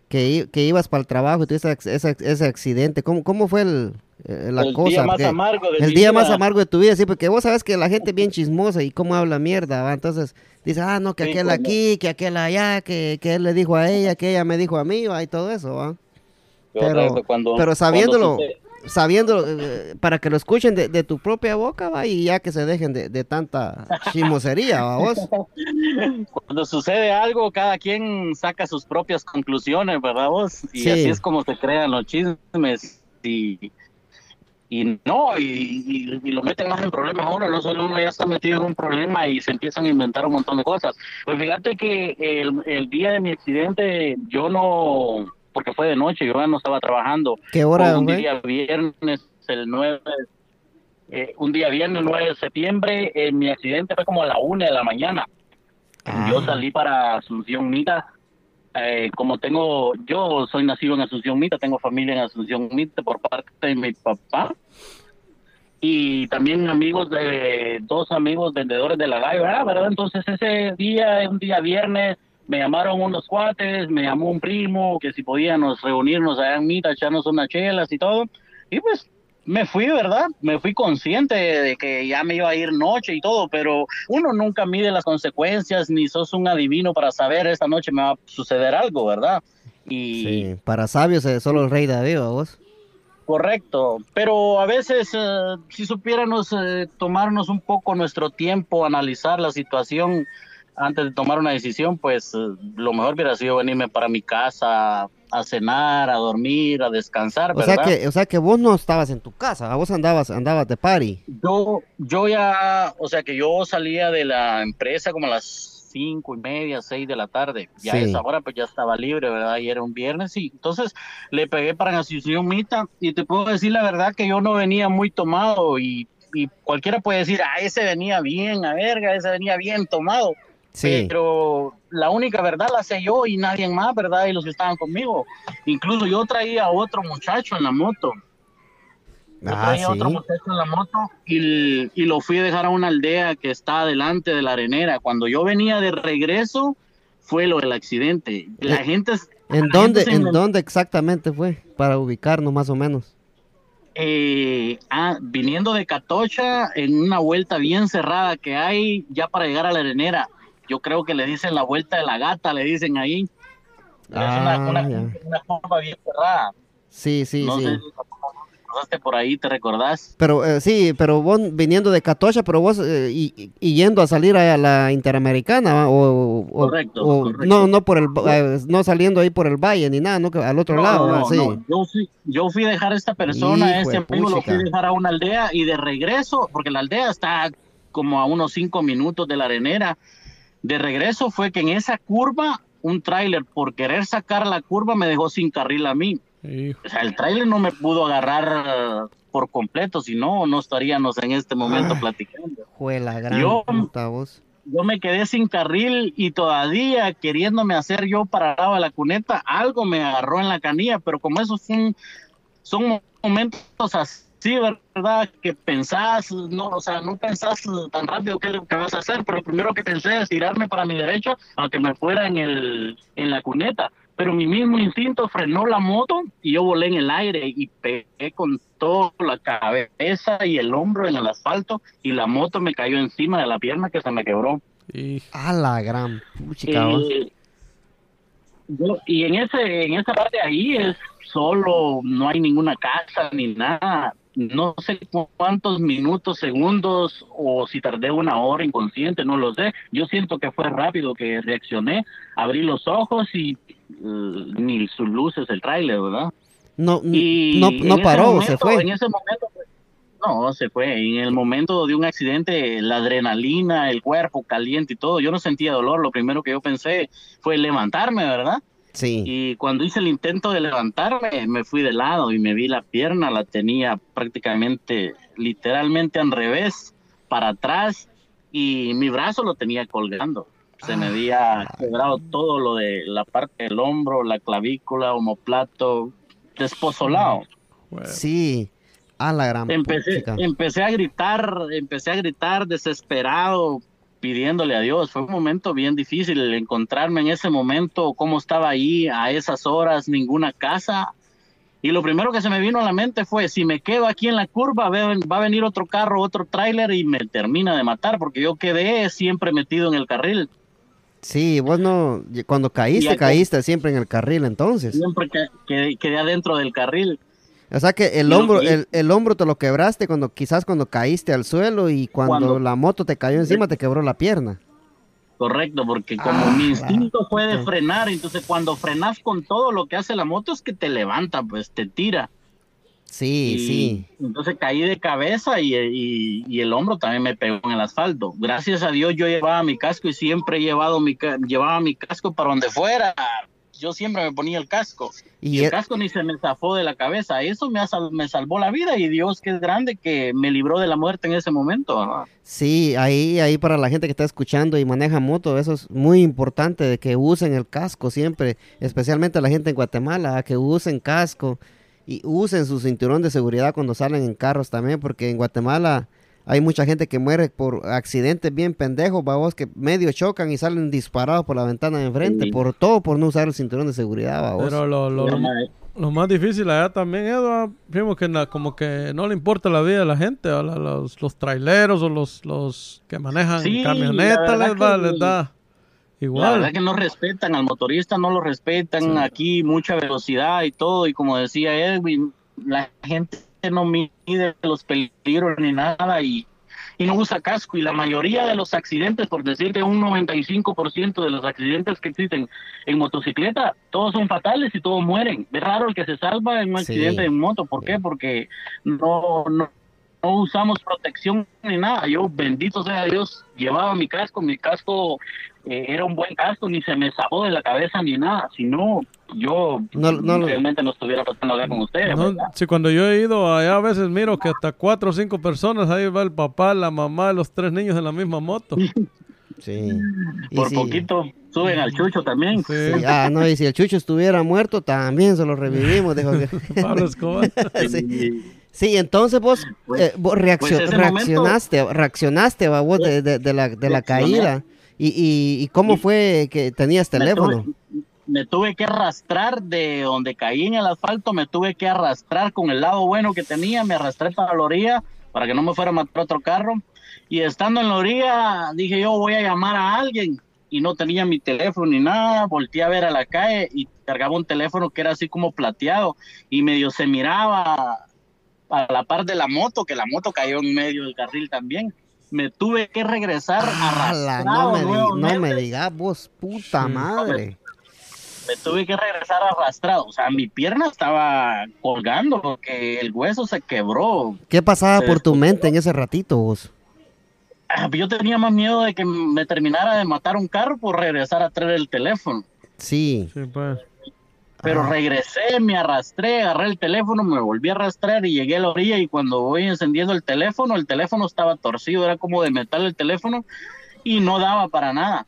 que, que ibas para el trabajo y tuviste ese, ese- ese accidente, ¿cómo, cómo fue el, eh, la
El
cosa?
día más amargo de
el día más amargo de tu vida, sí, porque vos sabes que la gente es bien chismosa y cómo habla mierda, ¿va? Entonces, dice, ah, no, que
Sí,
aquel
cuando-
aquí, que aquel allá, que, que él le dijo a ella, que ella me dijo a mí, ¿va? Y todo eso, ¿va? Pero,
cuando-
pero
cuando
sabiéndolo,
sucede-
sabiéndolo, eh, para que lo escuchen de, de tu propia boca, va, y ya que se dejen de, de tanta chismosería, ¿va vos?
Cuando sucede algo, cada quien saca sus propias conclusiones, ¿verdad vos? Y
Sí.
así es como se crean los chismes y, y no, y, y- y lo meten más en problemas ahora, no solo uno ya está metido en un problema y se empiezan a inventar un montón de cosas. Pues fíjate que el, el día de mi accidente yo no, porque fue de noche, yo ya no estaba trabajando.
¿Qué hora
Fue un día viernes, el 9, eh, un día viernes 9 de septiembre, eh, mi accidente fue como a la una de la mañana.
Ah.
Yo salí para Asunción Mita. eh, como tengo, yo soy nacido en Asunción Mita, tengo familia en Asunción Mita por parte de mi papá. Y también amigos de, dos amigos vendedores de la ¿verdad? ¿verdad? Entonces ese día, un día viernes, me llamaron unos cuates, me llamó un primo, que si podíamos reunirnos allá en Mita, echarnos unas chelas y todo. Y pues me fui, ¿verdad? Me fui consciente de que ya me iba a ir noche y todo, pero uno nunca mide las consecuencias, ni sos un adivino para saber esta noche me va a suceder algo, ¿verdad? Y
Sí, para sabios es solo el rey David, ¿va vos?
correcto, pero a veces eh, si supiéramos eh, tomarnos un poco nuestro tiempo, analizar la situación antes de tomar una decisión, pues eh, lo mejor hubiera sido venirme para mi casa a cenar, a dormir, a descansar,
O
¿verdad?
sea que, o sea que vos no estabas en tu casa, vos andabas, andabas de party.
Yo, yo ya, o sea que yo salía de la empresa como a las cinco y media, seis de la tarde. Ya a esa hora pues ya estaba libre, ¿verdad? Y era un viernes y entonces le pegué para la Asunción Mita y te puedo decir la verdad que yo no venía muy tomado y, y cualquiera puede decir, ah, ese venía bien, a verga, ese venía bien tomado.
Sí.
Pero la única verdad la sé yo y nadie más, ¿verdad? Y los que estaban conmigo. Incluso yo traía a otro muchacho en la moto. Yo
Ah,
traía
sí.
otro muchacho en la moto y, y lo fui a dejar a una aldea que está delante de la arenera. Cuando yo venía de regreso, fue lo del accidente. La
Eh,
gente,
¿En
la
dónde,
gente
en
inventó-
dónde exactamente fue? Para ubicarnos más o menos.
eh, ah, viniendo de Catocha en una vuelta bien cerrada que hay ya para llegar a la arenera. Yo creo que le dicen la vuelta de la gata, le dicen ahí. es una,
Ah,
una,
ya.
una curva bien cerrada.
Sí, sí,
no
sí.
sé pasaste por ahí, ¿te recordás?
Pero eh, sí, pero vos viniendo de Catocha, pero vos eh, y, y yendo a salir a la Interamericana o, o-
Correcto,
o-
correcto.
no no por el eh, no saliendo ahí por el valle ni nada, no al otro
No,
lado,
no, no. Yo, fui, yo fui a dejar a esta persona, a este amigo lo fui a dejar a una aldea y de regreso, porque la aldea está como a unos cinco minutos de la arenera, de regreso fue que en esa curva un tráiler por querer sacar la curva me dejó sin carril a mí.
Hijo.
O sea, el tráiler no me pudo agarrar eh, por completo, si no, no estaríamos en este momento
Ah.
platicando.
Juela gran
Yo-. Yo me quedé sin carril y todavía queriéndome hacer yo para el lado de la cuneta, algo me agarró en la canilla, pero como esos son, son momentos así, ¿verdad? Que pensás, no, o sea, no pensás tan rápido qué que vas a hacer, pero lo primero que pensé es tirarme para mi derecha, aunque me fuera en, el, en la cuneta. Pero mi mismo instinto frenó la moto y yo volé en el aire y pegué con toda la cabeza y el hombro en el asfalto y la moto me cayó encima de la pierna que se me quebró.
Hijo.
A la gran puchica.
Eh, yo- y en ese en esa parte ahí es solo, no hay ninguna casa ni nada. No sé cu- cuántos minutos, segundos o si tardé una hora inconsciente, no lo sé. Yo siento que fue rápido que reaccioné, abrí los ojos y eh, ni sus luces el tráiler, ¿verdad?
No,
Y
no, no paró,
momento-
se fue.
En ese momento, no, se fue. En el momento de un accidente, la adrenalina, el cuerpo caliente y todo, yo no sentía dolor. Lo primero que yo pensé fue levantarme, ¿verdad?
Sí.
Y cuando hice el intento de levantarme, me fui de lado y me vi la pierna, la tenía prácticamente, literalmente al revés, para atrás, y mi brazo lo tenía colgando. Se me había quebrado todo lo de la parte del hombro, la clavícula, homoplato, despozolado.
Bueno,
Sí. A la gran
Empecé, empecé a gritar, empecé a gritar desesperado, pidiéndole a Dios. Fue un momento bien difícil encontrarme en ese momento, cómo estaba ahí a esas horas, ninguna casa. Y lo primero que se me vino a la mente fue, si me quedo aquí en la curva, va a venir otro carro, otro tráiler y me termina de matar, porque yo quedé siempre metido en el carril.
Sí, vos no, cuando caíste, caíste siempre en el carril entonces.
Siempre que, que- quedé adentro del carril.
O sea que el hombro, el, el hombro te lo quebraste cuando quizás cuando caíste al suelo y cuando,
Cuando-
la moto te cayó encima te quebró la pierna.
Correcto, porque como
Ah,
mi instinto fue de
puta.
frenar, entonces cuando frenas con todo lo que hace la moto es que te levanta, pues te tira.
Sí,
Y
sí.
Entonces caí de cabeza y, y- y el hombro también me pegó en el asfalto. Gracias a Dios yo llevaba mi casco y siempre he llevado mi, llevaba mi casco para donde fuera. Yo siempre me ponía el casco.
Y
Y el
e-
casco ni se me zafó de la cabeza. Eso me, ha sal- me salvó la vida y Dios que es grande que me libró de la muerte en ese momento.
Sí, ahí, ahí para la gente que está escuchando y maneja moto, eso es muy importante de que usen el casco siempre, especialmente la gente en Guatemala, que usen casco y usen su cinturón de seguridad cuando salen en carros también, porque en Guatemala hay mucha gente que muere por accidentes bien pendejos, babos, que medio chocan y salen disparados por la ventana de enfrente,
Sí.
por todo por no usar el cinturón de seguridad, babos.
pero lo, lo, lo, lo más difícil allá también, Eduardo, vimos que na- como que no le importa la vida de la gente, a la- los, los traileros o los, los que manejan
Sí, la
camionetas les, va,
que-
les da
La
igual.
verdad que no respetan al motorista, no lo respetan.
Sí.
Aquí mucha velocidad y todo. Y como decía Edwin, la gente no mide los peligros ni nada y, y no usa casco. Y la mayoría de los accidentes, por decirte un 95% de los accidentes que existen en motocicleta, todos son fatales y todos mueren. Es raro el que se salva en un
Sí.
accidente en moto. ¿Por qué? Porque no, no, no usamos protección ni nada. Yo, bendito sea Dios, llevaba mi casco, mi casco eh, era un buen casco, ni se me zafó de la cabeza ni nada. Si no, yo
No- no lo-
realmente no estuviera pasando acá con ustedes.
No, sí, cuando yo he ido allá a veces miro que hasta cuatro o cinco personas, ahí va el papá, la mamá, los tres niños en la misma moto.
Sí. Y
Por
sí.
poquito suben al chucho también.
Sí,
Sí, ah, no, y si el Chucho estuviera muerto, también se lo revivimos, dijo que...
Pablo Escobar.
Sí. Entonces vos,
Pues-
eh, vos reaccio-
pues
reaccionaste, reaccionaste, va, vos, de, de- de la, de la caída. ¿Y, y, y cómo
Y-
fue que tenías
me
teléfono?
tuve- me tuve que arrastrar de donde caí en el asfalto, me tuve que arrastrar con el lado bueno que tenía, me arrastré para la orilla para que no me fuera a matar otro carro. Y estando en la orilla, dije yo voy a llamar a alguien. Y no tenía mi teléfono ni nada, volteé a ver a la calle y cargaba un teléfono que era así como plateado y medio se miraba a la par de la moto, que la moto cayó en medio del carril también. Me tuve que regresar
Ala, no,
arrastrado
me di- no me digas vos, puta madre.
Me tuve que regresar arrastrado. O sea, mi pierna estaba colgando porque el hueso se quebró.
¿Qué pasaba por tu mente en ese ratito vos?
Ah, Yo tenía más miedo de que me terminara de matar un carro por regresar a traer el teléfono.
Sí.
Sí, pues.
Pero regresé, me arrastré, agarré el teléfono, me volví a arrastrar y llegué a la orilla y cuando voy encendiendo el teléfono, el teléfono estaba torcido, era como de metal el teléfono y no daba para nada.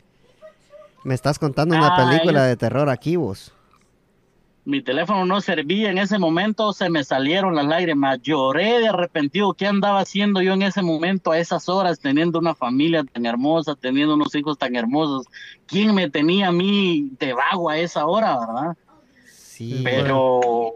Me estás contando una película de terror aquí vos.
Mi teléfono no servía en ese momento, se me salieron las lágrimas, lloré de arrepentido. ¿Qué andaba haciendo yo en ese momento, a esas horas, teniendo una familia tan hermosa, teniendo unos hijos tan hermosos? ¿Quién me tenía a mí de vago a esa hora, verdad?
Sí.
Pero,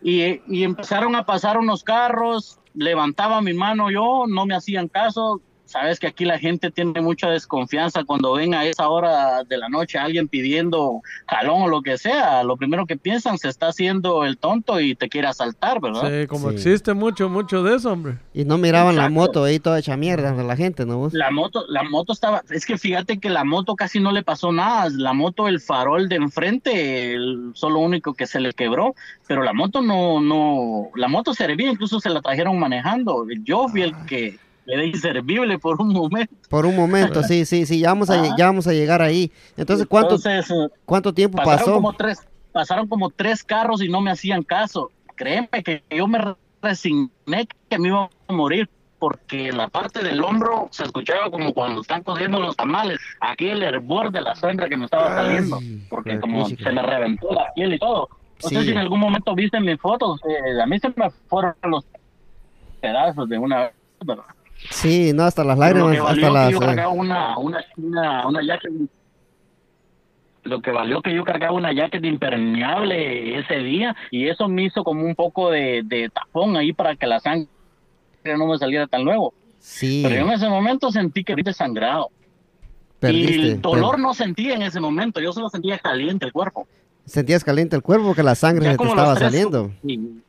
y, y empezaron a pasar unos carros, levantaba mi mano yo, no me hacían caso, sabes que aquí la gente tiene mucha desconfianza cuando ven a esa hora de la noche a alguien pidiendo jalón o lo que sea, lo primero que piensan se está haciendo el tonto y te quiere asaltar, ¿verdad?
Sí, como
Sí.
existe mucho, mucho de eso, hombre.
Y no miraban la moto ahí toda hecha mierda de la gente, ¿no? vos?
La moto, la moto estaba, es que fíjate que la moto casi no le pasó nada, la moto, el farol de enfrente, el solo único que se le quebró, pero la moto no, no, la moto servía, incluso se la trajeron manejando, yo fui el que era inservible por un momento.
Por un momento, sí, sí, sí, ya vamos a, ya vamos a llegar ahí. Entonces, ¿cuánto,
Entonces, eh,
cuánto tiempo
pasaron
pasó?
como tres, pasaron como tres carros y no me hacían caso. Créeme que yo me resigné que me iba a morir porque la parte del hombro se escuchaba como cuando están cociendo los tamales. Aquí el hervor de la sangre que me estaba saliendo, porque como se me reventó la piel y todo. No
Sí.
sé si en algún momento viste mis fotos, eh, a mí se me fueron los pedazos de una ¿verdad?
Sí, no, hasta las
Lo
lágrimas,
que valió
hasta
que
las...
yo
eh,
cargaba una, una, una, una jacket. Lo que valió que yo cargaba una jacket impermeable ese día y eso me hizo como un poco de, de tapón ahí para que la sangre no me saliera tan luego.
sí,
Pero yo en ese momento sentí que ahorita sangrado.
perdiste.
y el dolor
per-
no sentía en ese momento, yo solo sentía caliente el cuerpo.
Sentías caliente el cuerpo porque la sangre se te estaba
tres-
saliendo.
Sí,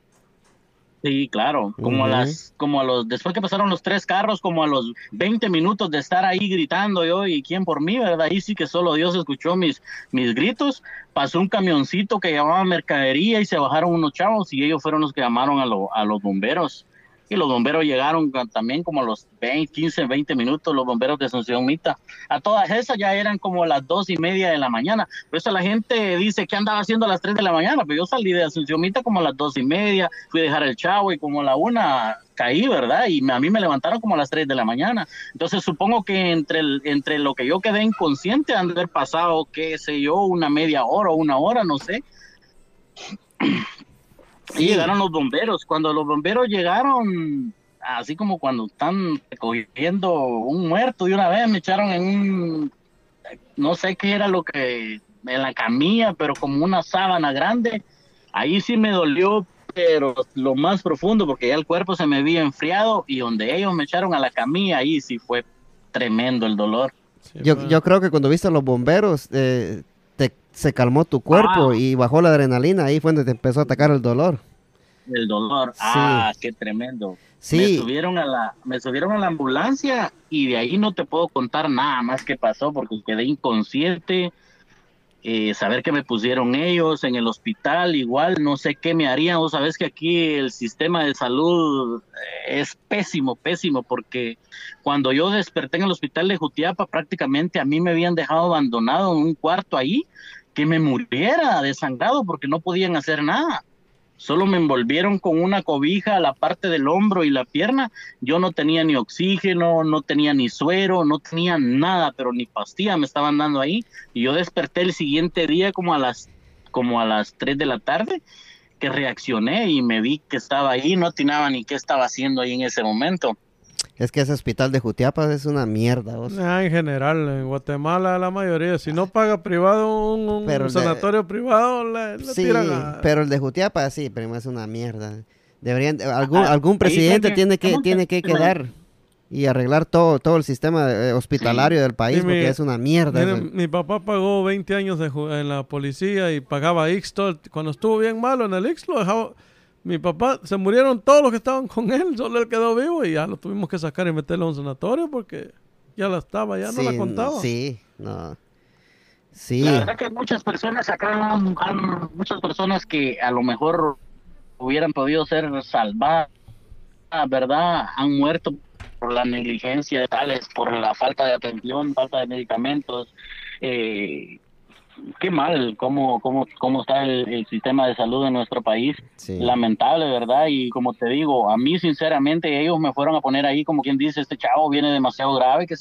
Sí, claro, como a las, como a los, después que pasaron los tres carros, como a los 20 minutos de estar ahí gritando yo y quién por mí, ¿verdad? Ahí sí que solo Dios escuchó mis, mis gritos. Pasó un camioncito que llevaba mercadería y se bajaron unos chavos y ellos fueron los que llamaron a, lo- a los bomberos. Y los bomberos llegaron también como a los 20, 15, 20 minutos, los bomberos de Asunción Mita. A todas esas ya eran como las dos y media de la mañana. Por eso la gente dice que andaba haciendo a las 3 de la mañana, pero yo salí de Asunción Mita como a las dos y media, fui a dejar el chavo y como a la una caí, ¿verdad? Y a mí me levantaron como a las 3 de la mañana. Entonces supongo que entre, el- entre lo que yo quedé inconsciente han de haber pasado, qué sé yo, una media hora o una hora, no sé. Y
Sí.
llegaron los bomberos. Cuando los bomberos llegaron, así como cuando están recogiendo un muerto de una vez, me echaron en un, no sé qué era lo que, en la camilla, pero como una sábana grande. Ahí sí me dolió, pero lo más profundo, porque ya el cuerpo se me había enfriado y donde ellos me echaron a la camilla, ahí sí fue tremendo el dolor.
Sí,
Yo, yo creo que cuando viste a los bomberos, eh, se calmó tu cuerpo
Ah.
y bajó la adrenalina. Ahí fue donde te empezó a atacar el dolor.
El dolor,
Sí.
ah, qué tremendo. Me
Sí,
subieron a la, me subieron a la ambulancia y de ahí no te puedo contar nada más que pasó porque quedé inconsciente. Eh, saber que me pusieron ellos en el hospital, igual no sé qué me harían. Vos sabés que aquí el sistema de salud eh, es pésimo, pésimo, porque cuando yo desperté en el hospital de Jutiapa, prácticamente a mí me habían dejado abandonado en un cuarto ahí, que me muriera desangrado porque no podían hacer nada. Solo me envolvieron con una cobija a la parte del hombro y la pierna. Yo no tenía ni oxígeno, no tenía ni suero, no tenía nada, pero ni pastilla me estaban dando ahí. Y yo desperté el siguiente día como a las como a las 3 de la tarde que reaccioné y me vi que estaba ahí, no atinaba ni qué estaba haciendo ahí en ese momento.
Es que ese hospital de Jutiapa es una mierda. vos.
Ah, en general, en Guatemala la mayoría, si no paga privado un, un
Pero el de-
sanatorio privado, le, le
Sí,
tiran a...
pero el de Jutiapa sí, pero es una mierda. Deberían, algún,
Ah,
algún presidente tiene que,
¿cómo
tiene que
que-
quedar y arreglar todo, todo el sistema eh, hospitalario del país
Sí, mi-
porque es una mierda.
Mi papá pagó 20 años de en la policía y pagaba todo el- Cuando estuvo bien malo en el Ix, lo dejaba... Mi papá, se murieron todos los que estaban con él, solo él quedó vivo y ya lo tuvimos que sacar y meterlo a un sanatorio porque ya la estaba, ya no la contaba.
Sí, no. Sí,
La verdad que muchas personas acá, han- muchas personas que a lo mejor hubieran podido ser salvadas, ¿verdad? Han muerto por la negligencia de tales, por la falta de atención, falta de medicamentos. Eh, qué mal cómo, cómo, cómo está el, el sistema de salud en nuestro país.
sí.
Lamentable, ¿verdad? Y como te digo, a mí sinceramente ellos me fueron a poner ahí como quien dice, este chavo viene demasiado grave, que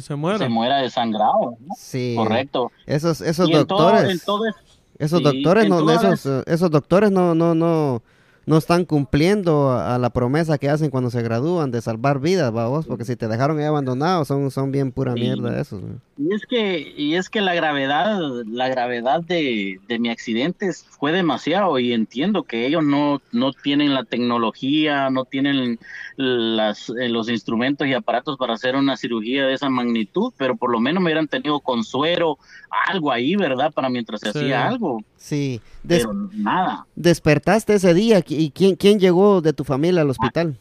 se muera.
se muera desangrado, ¿no?
Sí.
Correcto.
Esos, esos
Y en todo-
doctores,
en todo es-
esos
sí,
doctores, no, esos, esos doctores no, no, no, no están cumpliendo a, a la promesa que hacen cuando se gradúan de salvar vidas, vos, porque si te dejaron ahí abandonado son, son bien pura
Sí.
mierda esos. güey.
Y es que, y es que la gravedad, la gravedad de, de mi accidente fue demasiado y entiendo que ellos no, no tienen la tecnología, no tienen las, eh, los instrumentos y aparatos para hacer una cirugía de esa magnitud, pero por lo menos me hubieran tenido consuelo, algo ahí, ¿verdad? Para mientras se
Sí.
hacía algo,
Sí. Des-
pero nada.
¿Despertaste ese día y quién, quién llegó de tu familia al hospital?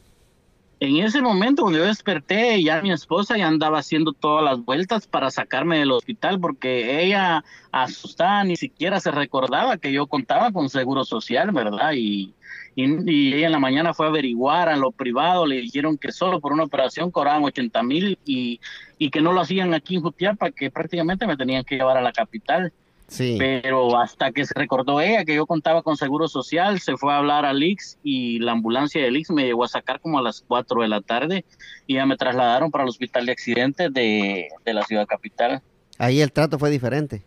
En ese momento, cuando yo desperté, ya mi esposa ya andaba haciendo todas las vueltas para sacarme del hospital porque ella, asustada, ni siquiera se recordaba que yo contaba con seguro social, ¿verdad? Y, y, ella en la mañana fue a averiguar a lo privado, le dijeron que solo por una operación cobraban 80 mil y, y que no lo hacían aquí en Jutiapa, que prácticamente me tenían que llevar a la capital.
Sí.
Pero hasta que se recordó ella que yo contaba con seguro social, se fue a hablar al IX y la ambulancia del IX me llegó a sacar como a las 4 de la tarde y ya me trasladaron para el hospital de accidentes de, de la ciudad capital.
Ahí el trato fue diferente.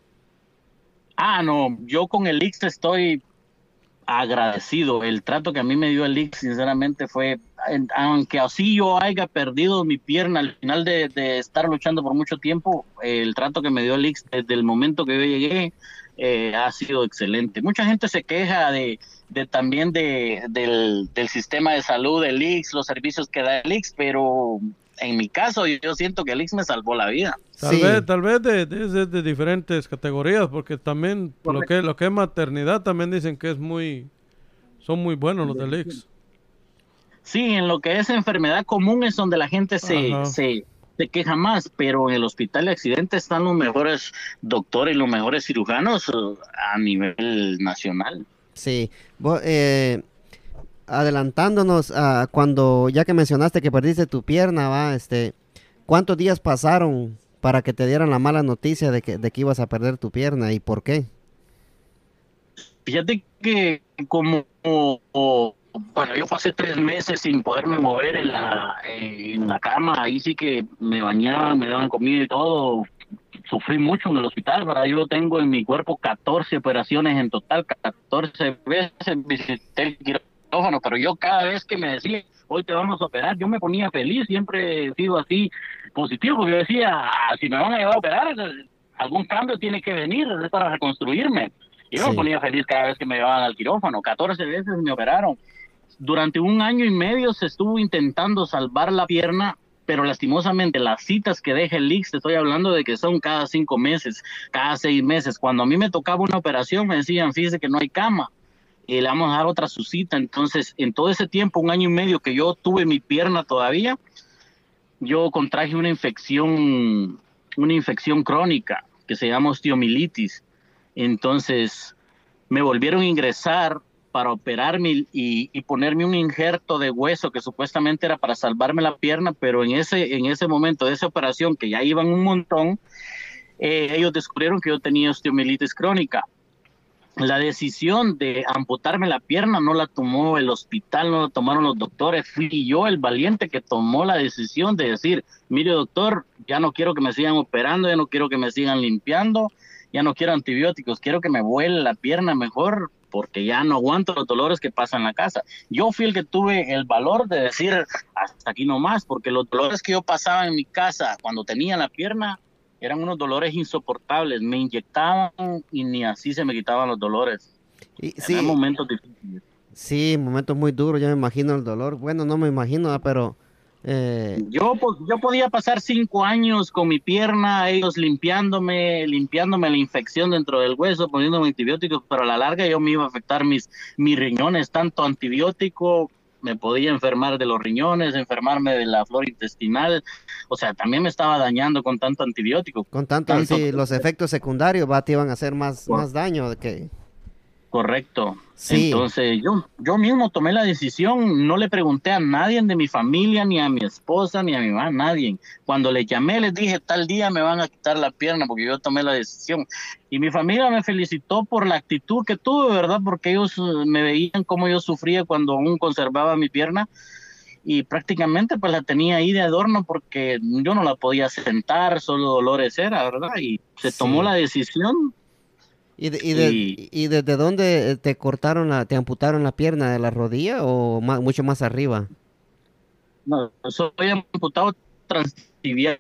Ah, no, yo con el IX estoy agradecido. El trato que a mí me dio el IX, sinceramente, fue, aunque así yo haya perdido mi pierna al final de, de estar luchando por mucho tiempo, el trato que me dio el IX desde el momento que yo llegué eh, ha sido excelente. Mucha gente se queja de, de también de, del, del sistema de salud del IX, los servicios que da el IX, pero en mi caso yo siento que el IX me salvó la vida.
Tal
Sí.
vez, tal vez de, de, de- de diferentes categorías, porque también lo que, lo que es maternidad también dicen que es muy, son muy buenos los del Ix.
Sí, en lo que es enfermedad común es donde la gente se,
Ajá.
se, se queja más, pero en el hospital de accidentes están los mejores doctores y los mejores cirujanos eh, a nivel nacional.
Sí. Eh, adelantándonos a cuando, ya que mencionaste que perdiste tu pierna, va, este, ¿cuántos días pasaron para que te dieran la mala noticia de que, de que ibas a perder tu pierna y por qué?
Fíjate que como, bueno, yo pasé tres meses sin poderme mover en la, en la cama, ahí sí que me bañaban, me daban comida y todo, sufrí mucho en el hospital, ¿verdad? Yo tengo en mi cuerpo 14 operaciones en total, 14 veces visité el quirófano, pero yo cada vez que me decía, hoy te vamos a operar, yo me ponía feliz, siempre he sido así positivo, porque yo decía, "Ah, si me van a llevar a operar, algún cambio tiene que venir, es para reconstruirme. Yo
Sí.
me ponía feliz cada vez que me llevaban al quirófano, 14 veces me operaron. Durante un año y medio se estuvo intentando salvar la pierna, pero lastimosamente las citas que deja el IX, te estoy hablando de que son cada cinco meses, cada seis meses. Cuando a mí me tocaba una operación, me decían, fíjese que no hay cama, y le vamos a dar otra su cita. Entonces, en todo ese tiempo, un año y medio que yo tuve mi pierna todavía, yo contraje una infección, una infección crónica que se llama osteomilitis. Entonces, me volvieron a ingresar para operarme y, ponerme un injerto de hueso que supuestamente era para salvarme la pierna, pero en ese, en ese momento de esa operación, que ya iban un montón, eh, ellos descubrieron que yo tenía osteomilitis crónica. La decisión de amputarme la pierna no la tomó el hospital, no la tomaron los doctores, fui yo el valiente que tomó la decisión de decir, mire doctor, ya no quiero que me sigan operando, ya no quiero que me sigan limpiando, ya no quiero antibióticos, quiero que me vuele la pierna mejor porque ya no aguanto los dolores que pasan en la casa. Yo fui el que tuve el valor de decir hasta aquí nomás, porque los dolores que yo pasaba en mi casa cuando tenía la pierna eran unos dolores insoportables, me inyectaban y ni así se me quitaban los dolores.
Y,
Sí. Eran momentos difíciles.
sí, momentos muy duros, yo me imagino el dolor. Bueno, no me imagino, pero... eh,
Yo, po- yo podía pasar cinco años con mi pierna, ellos limpiándome, limpiándome la infección dentro del hueso, poniéndome antibióticos, pero a la larga yo me iba a afectar mis, mis riñones, tanto antibiótico, me podía enfermar de los riñones, enfermarme de la flora intestinal, o sea, también me estaba dañando con tanto antibiótico.
con tanto,
Tanto-
sí, los efectos secundarios va, te iban a hacer más, más daño que...
Correcto.
Sí.
Entonces yo, yo mismo tomé la decisión, no le pregunté a nadie de mi familia, ni a mi esposa, ni a mi mamá, nadie. Cuando le llamé les dije, tal día me van a quitar la pierna porque yo tomé la decisión. Y mi familia me felicitó por la actitud que tuve, ¿verdad? Porque ellos eh, me veían cómo yo sufría cuando aún conservaba mi pierna y prácticamente pues la tenía ahí de adorno porque yo no la podía sentar, solo dolores era, ¿verdad? Y se
Sí.
tomó la decisión
¿Y, de- y, de-
Y-
y desde dónde eh, te cortaron la, te amputaron la pierna? ¿De la rodilla o mucho más arriba?
No, soy amputado transtibial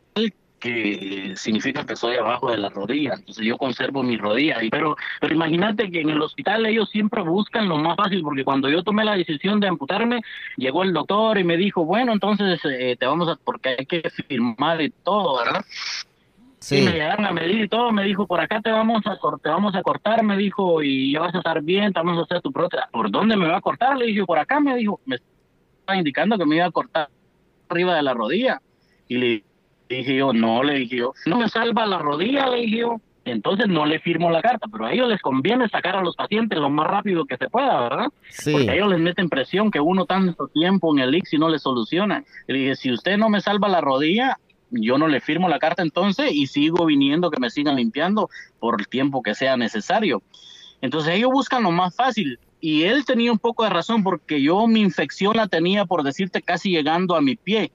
que significa que soy abajo de la rodilla, entonces yo conservo mi rodilla, pero, pero imagínate que en el hospital ellos siempre buscan lo más fácil, porque cuando yo tomé la decisión de amputarme, llegó el doctor y me dijo, bueno, entonces eh, te vamos a, porque hay que firmar y todo, ¿verdad? Sí. me llegaron a medir y todo, me dijo, por acá te vamos a te vamos a cortar, me dijo, y ya vas a estar bien, te vamos a hacer tu prótesis. ¿Por dónde me va a cortar? Le dije, por acá me dijo, me estaba indicando que me iba a cortar arriba de la rodilla. Y le dije yo, no, le dije yo, no me salva la rodilla, le dije yo, entonces no le firmo la carta, pero a ellos les conviene sacar a los pacientes lo más rápido que se pueda, ¿verdad? Sí. Porque a ellos les meten presión que uno tanto tiempo en el y no le soluciona. Le dije, si usted no me salva la rodilla, yo no le firmo la carta entonces y sigo viniendo que me sigan limpiando por el tiempo que sea necesario. Entonces ellos buscan lo más fácil y él tenía un poco de razón porque yo mi infección la tenía por decirte casi llegando a mi pie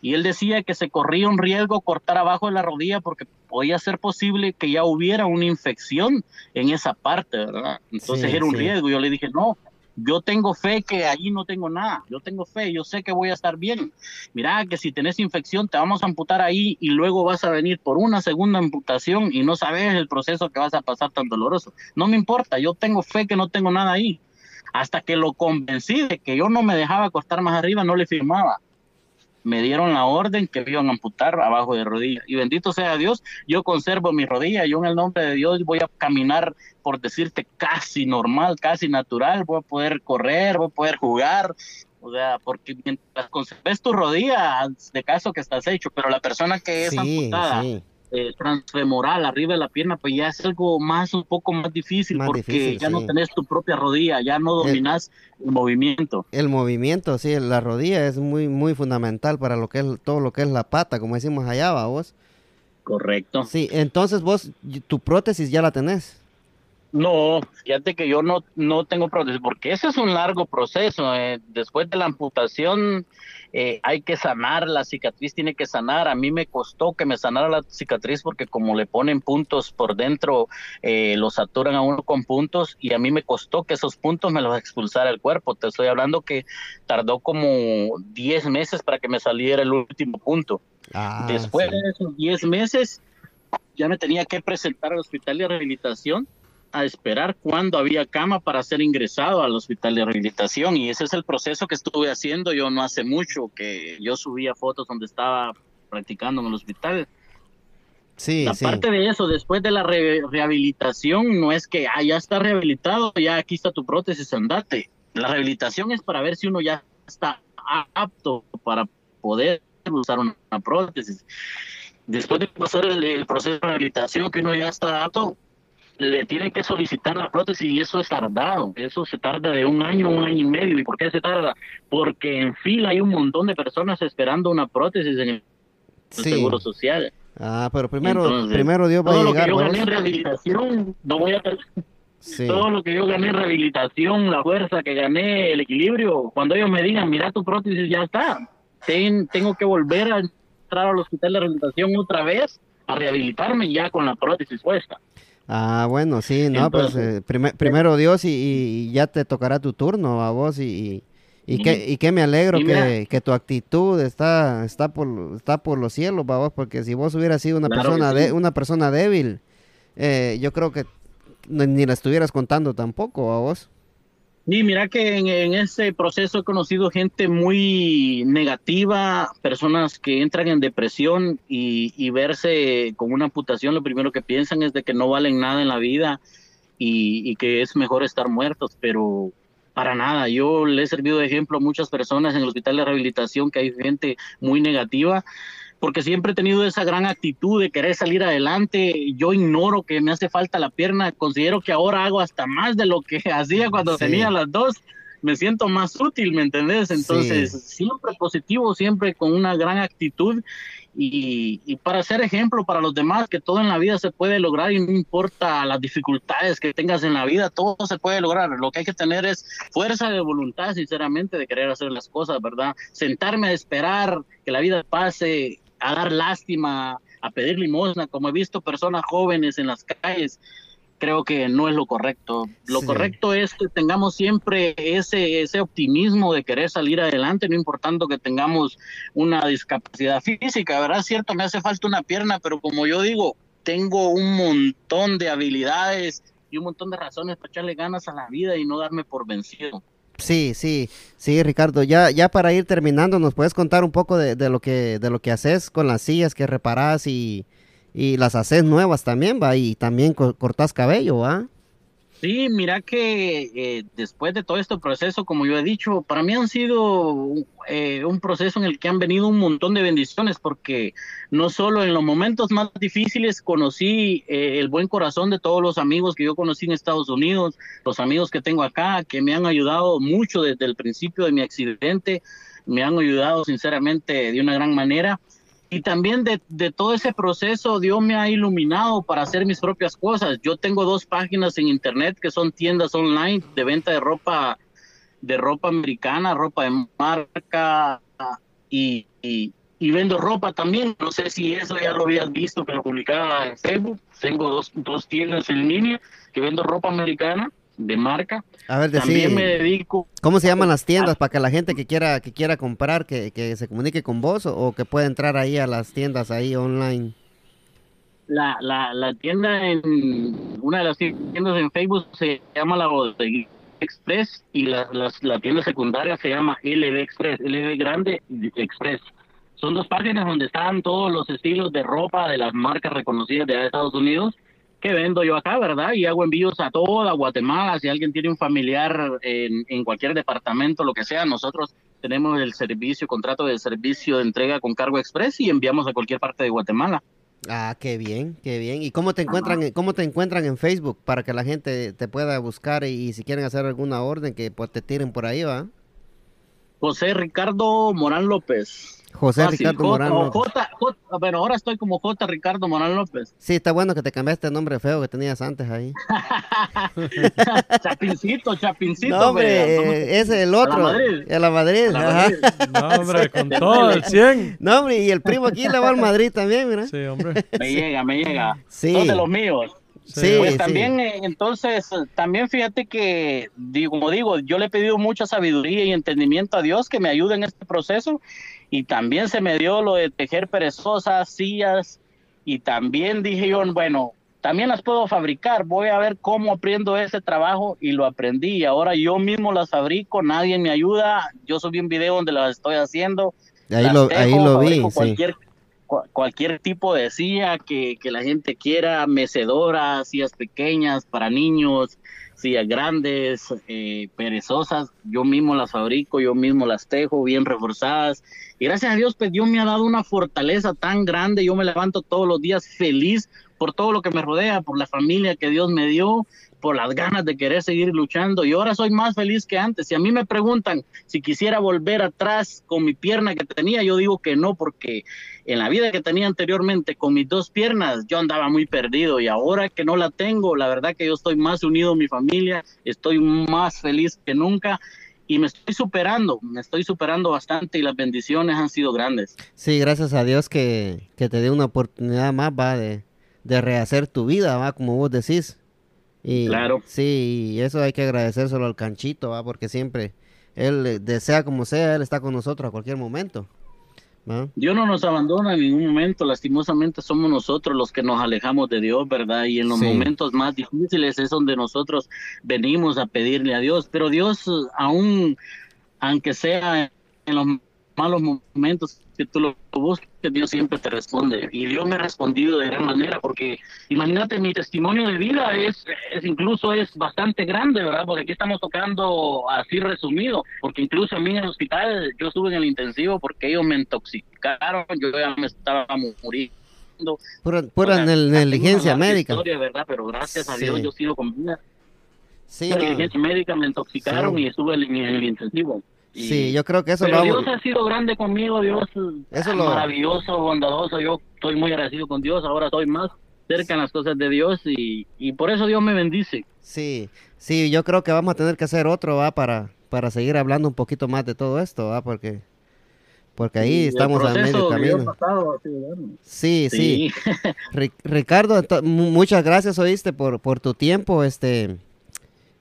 y él decía que se corría un riesgo cortar abajo de la rodilla porque podía ser posible que ya hubiera una infección en esa parte, ¿verdad? Entonces era un riesgo. Yo le dije, no, yo tengo fe que allí no tengo nada, yo tengo fe, yo sé que voy a estar bien. Mira que si tenés infección te vamos a amputar ahí y luego vas a venir por una segunda amputación y no sabes el proceso que vas a pasar tan doloroso. No me importa, yo tengo fe que no tengo nada ahí. Hasta que lo convencí de que yo no me dejaba cortar más arriba, no le firmaba me dieron la orden que me iban a amputar abajo de rodilla. Y bendito sea Dios, yo conservo mi rodilla, yo en el nombre de Dios voy a caminar, por decirte, casi normal, casi natural, voy a poder correr, voy a poder jugar. O sea, porque mientras conserves tu rodilla, de caso que estás hecho, pero la persona que es amputada, eh, transfemoral arriba de la pierna, pues ya es algo más, un poco más difícil porque ya no tenés tu propia rodilla, ya no dominas el, movimiento.
El movimiento, sí, la rodilla es muy, muy fundamental para lo que es todo lo que es la pata, como decimos allá, ¿va vos?
Correcto.
Sí, entonces vos, tu prótesis ya la tenés.
No, fíjate que yo no, no tengo prótesis, porque ese es un largo proceso. Eh. Después de la amputación eh, hay que sanar, la cicatriz tiene que sanar. A mí me costó que me sanara la cicatriz porque como le ponen puntos por dentro, eh, lo saturan a uno con puntos y a mí me costó que esos puntos me los expulsara el cuerpo. Te estoy hablando que tardó como 10 meses para que me saliera el último punto. Ah, Después de esos 10 meses ya me tenía que presentar al hospital de rehabilitación a esperar cuando había cama para ser ingresado al hospital de rehabilitación y ese es el proceso que estuve haciendo yo no hace mucho que yo subía fotos donde estaba practicando en el hospital. Sí, Aparte de eso, después de la rehabilitación, no es que ah, ya está rehabilitado, ya aquí está tu prótesis, andate. La rehabilitación es para ver si uno ya está apto para poder usar una, prótesis. Después de pasar el proceso de rehabilitación, que uno ya está apto, le tienen que solicitar la prótesis y eso es tardado. Eso se tarda de un año, un año y medio. ¿Y por qué se tarda? Porque en fila hay un montón de personas esperando una prótesis en el Seguro Social.
Ah, pero primero, primero Dios va
a
llegar.
Todo lo que yo gané en rehabilitación, no voy a... Todo lo que yo gané en rehabilitación, la fuerza que gané, el equilibrio, cuando ellos me digan, mira tu prótesis ya está, tengo que volver a entrar al hospital de rehabilitación otra vez a rehabilitarme ya con la prótesis puesta.
Ah, bueno, sí, no, pues eh, primero Dios y, ya te tocará tu turno a vos y, y, que, y que me alegro que, que, tu actitud está, está, por, está por los cielos, vos, porque si vos hubieras sido una, persona, de, una persona débil, eh, yo creo que ni la estuvieras contando tampoco a vos.
Y mira que en, ese proceso he conocido gente muy negativa, personas que entran en depresión y, verse con una amputación, lo primero que piensan es de que no valen nada en la vida y, y, que es mejor estar muertos, pero para nada. Yo le he servido de ejemplo a muchas personas en el hospital de rehabilitación que hay gente muy negativa porque siempre he tenido esa gran actitud de querer salir adelante. Yo ignoro que me hace falta la pierna, considero que ahora hago hasta más de lo que hacía cuando tenía las dos. Me siento más útil, ¿me entendés? Entonces, siempre positivo, siempre con una gran actitud y, y, para ser ejemplo para los demás, que todo en la vida se puede lograr y no importa las dificultades que tengas en la vida, todo se puede lograr. Lo que hay que tener es fuerza de voluntad, sinceramente, de querer hacer las cosas, ¿verdad? Sentarme a esperar que la vida pase a dar lástima, a pedir limosna, como he visto personas jóvenes en las calles creo que no es lo correcto. Lo
Sí.
correcto es que tengamos siempre ese, ese optimismo de querer salir adelante, no importando que tengamos una discapacidad física, ¿verdad? Cierto, me hace falta una pierna, pero como yo digo, tengo un montón de habilidades y un montón de razones para echarle ganas a la vida y no darme por vencido.
Sí, sí, sí, Ricardo. Ya, ya para ir terminando, ¿nos puedes contar un poco de, de lo que, de lo que haces con las sillas que reparás y, y las haces nuevas también, va? Y también co- cortás cabello, ¿va?
Sí, mira que eh, después de todo este proceso, como yo he dicho, para mí han sido eh, un proceso en el que han venido un montón de bendiciones, porque no solo en los momentos más difíciles conocí eh, el buen corazón de todos los amigos que yo conocí en Estados Unidos, los amigos que tengo acá, que me han ayudado mucho desde el principio de mi accidente, me han ayudado sinceramente de una gran manera. Y también de, de todo ese proceso, Dios me ha iluminado para hacer mis propias cosas. Yo tengo dos páginas en internet que son tiendas online de venta de ropa, de ropa americana, ropa de marca y, y, y vendo ropa también. No sé si eso ya lo habías visto, pero publicaba en Facebook. Tengo dos, dos tiendas en línea que vendo ropa americana de marca.
A ver,
También me dedico
¿cómo se llaman las tiendas para que la gente que quiera, que quiera comprar, que, que se comunique con vos o, o que pueda entrar ahí a las tiendas ahí online?
La, la, la tienda en una de las tiendas en Facebook se llama la Bodega Express y la, las- la tienda secundaria se llama LB Express, LB Grande Express. Son dos páginas donde están todos los estilos de ropa de las marcas reconocidas de Estados Unidos que vendo yo acá, ¿verdad? Y hago envíos a toda Guatemala. Si alguien tiene un familiar en, en cualquier departamento, lo que sea, nosotros tenemos el servicio, contrato de servicio de entrega con cargo express y enviamos a cualquier parte de Guatemala.
Ah, qué bien, qué bien. ¿Y cómo te encuentran, en- cómo te encuentran en Facebook para que la gente te pueda buscar y, y si quieren hacer alguna orden que pues, te tiren por ahí, va?
José Ricardo Morán López.
José
Fácil,
Ricardo
J-
Morán. López.
J- J- bueno, ahora estoy como J. Ricardo Morán López.
Sí, está bueno que te cambiaste el nombre feo que tenías antes ahí.
chapincito, chapincito.
No, hombre, eh, ese es el otro.
Madrid.
El a Madrid.
a la
ajá.
Madrid.
No, hombre, con todo, el 100.
No, hombre, y el primo aquí le va al Madrid también, mira.
Sí, hombre.
Me llega, me llega.
Sí.
Son de los míos.
Sí,
Pues
sí.
también, eh, entonces, también fíjate que, digo, como digo, yo le he pedido mucha sabiduría y entendimiento a Dios que me ayude en este proceso y también se me dio lo de tejer perezosas, sillas y también dije yo, bueno, también las puedo fabricar, voy a ver cómo aprendo ese trabajo y lo aprendí y ahora yo mismo las fabrico, nadie me ayuda, yo subí un video donde las estoy haciendo.
Ahí
las
lo,
tejo,
ahí lo vi, sí.
Cualquier, cua- cualquier tipo de silla que, que la gente quiera, mecedoras, sillas pequeñas para niños, sillas grandes, eh, perezosas, yo mismo las fabrico, yo mismo las tejo bien reforzadas. Y gracias a Dios, pues Dios me ha dado una fortaleza tan grande, yo me levanto todos los días feliz por todo lo que me rodea, por la familia que Dios me dio, por las ganas de querer seguir luchando. Y ahora soy más feliz que antes. Si a mí me preguntan si quisiera volver atrás con mi pierna que tenía, yo digo que no, porque en la vida que tenía anteriormente con mis dos piernas, yo andaba muy perdido. Y ahora que no la tengo, la verdad que yo estoy más unido a mi familia, estoy más feliz que nunca. Y me estoy superando, me estoy superando bastante y las bendiciones han sido grandes.
Sí, gracias a Dios que, que te dio una oportunidad más, va, de, de rehacer tu vida, va, como vos decís. Y,
Claro.
Sí, y eso hay que agradecérselo al canchito, va, porque siempre él eh, desea como sea, él está con nosotros a cualquier momento. ¿va?
Dios no nos abandona en ningún momento, lastimosamente somos nosotros los que nos alejamos de Dios, ¿verdad? Y en los
Sí.
momentos más difíciles es donde nosotros venimos a pedirle a Dios, pero Dios aún, aunque sea en los malos momentos que tú lo busques, Dios siempre te responde. Y Dios me ha respondido de gran manera, porque imagínate, mi testimonio de vida es, es incluso es bastante grande, ¿verdad? Porque aquí estamos tocando así resumido, porque incluso a mí en el hospital yo estuve en el intensivo porque ellos me intoxicaron, yo ya me estaba muriendo.
Pura, pura
O sea,
negligencia médica.
Historia, ¿verdad? Pero gracias a. Dios yo sigo con vida.
Sí, no,
negligencia médica me intoxicaron
Sí.
y estuve en, en el intensivo. Y-
sí, yo creo que eso
pero
lo
Dios ha sido grande conmigo, Dios
Eso
es
lo-
maravilloso, bondadoso. Yo estoy muy agradecido con Dios. Ahora estoy más cerca en las cosas de Dios y, y por eso Dios me bendice.
Sí, sí, yo creo que vamos a tener que hacer otro, va, para, para seguir hablando un poquito más de todo esto, va, porque, porque ahí
el
estamos a medio camino.
pasado bueno.
Sí, sí. Ri- Ricardo, muchas gracias, oíste, por, por tu tiempo. Este,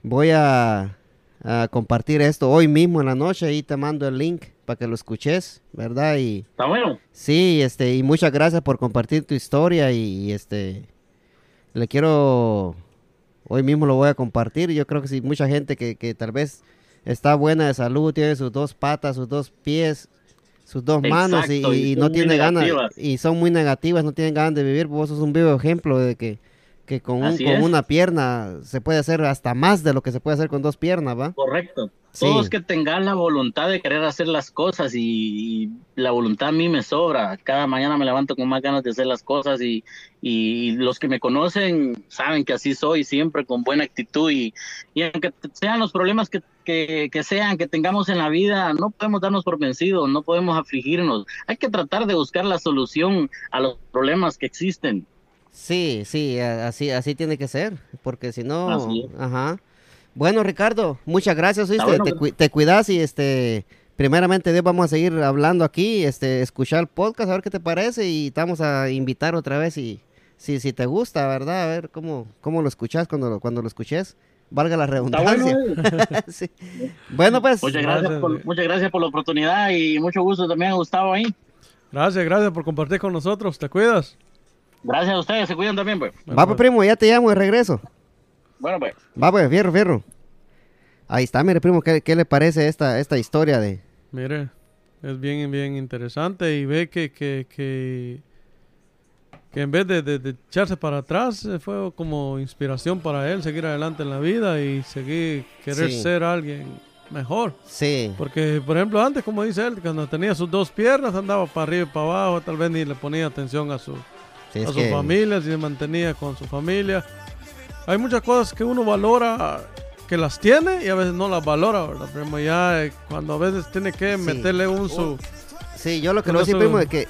voy a, a compartir esto hoy mismo en la noche y te mando el link para que lo escuches, ¿verdad? Y
Está bueno.
sí, este, y muchas gracias por compartir tu historia y, y, este, le quiero, hoy mismo lo voy a compartir. Yo creo que sí, mucha gente que, que tal vez está buena de salud, tiene sus dos patas, sus dos pies, sus dos manos y, no tiene ganas y son muy negativas, no tienen ganas de vivir. Vos sos un vivo ejemplo de que, que con, un- una pierna se puede hacer hasta más de lo que se puede hacer con dos piernas, ¿va?
Correcto.
Sí.
Todos que tengan la voluntad de querer hacer las cosas y, y la voluntad a mí me sobra. Cada mañana me levanto con más ganas de hacer las cosas y, y los que me conocen saben que así soy, siempre con buena actitud y, y aunque sean los problemas que, que, que sean, que tengamos en la vida, no podemos darnos por vencidos, no podemos afligirnos. Hay que tratar de buscar la solución a los problemas que existen.
Sí, sí, así, así tiene que ser, porque si no, ajá. Bueno, Ricardo, muchas gracias, ¿oíste?
bueno,
te,
pues.
cui- te cuidas y este, primeramente Dios, vamos a seguir hablando aquí, este, escuchar el podcast, a ver qué te parece y te vamos a invitar otra vez y si, si te gusta, ¿verdad? A ver cómo, cómo lo escuchas cuando lo, cuando lo escuches, valga la
Está bueno.
redundancia.
eh.
Sí. Bueno, pues,
Muchas gracias,
Gracias,
por, muchas gracias por la oportunidad y mucho gusto también, Gustavo, ahí.
Gracias, gracias por compartir con nosotros. ¿Te cuidas?
Gracias a ustedes, se cuidan también, pues.
va pues, primo, ya te llamo de regreso.
Bueno, pues.
Va pues, fierro, fierro. Ahí está, mire, primo, ¿qué, qué le parece esta, esta historia de...
Mire, es bien, bien interesante y ve que, que, que, que en vez de, de- de echarse para atrás, fue como inspiración para él seguir adelante en la vida y seguir, querer
Sí.
ser alguien mejor.
Sí,
Porque, por ejemplo, antes, como dice él, cuando tenía sus dos piernas, andaba para arriba y para abajo, tal vez ni le ponía atención a su,
sí,
a su
que...
familia, si se mantenía con su familia. Hay muchas cosas que uno valora, que las tiene y a veces no las valora, ¿verdad? Primo? ya eh, cuando a veces tiene que
Sí.
meterle un su...
Sí, yo lo que decir,
eso-
primo, es que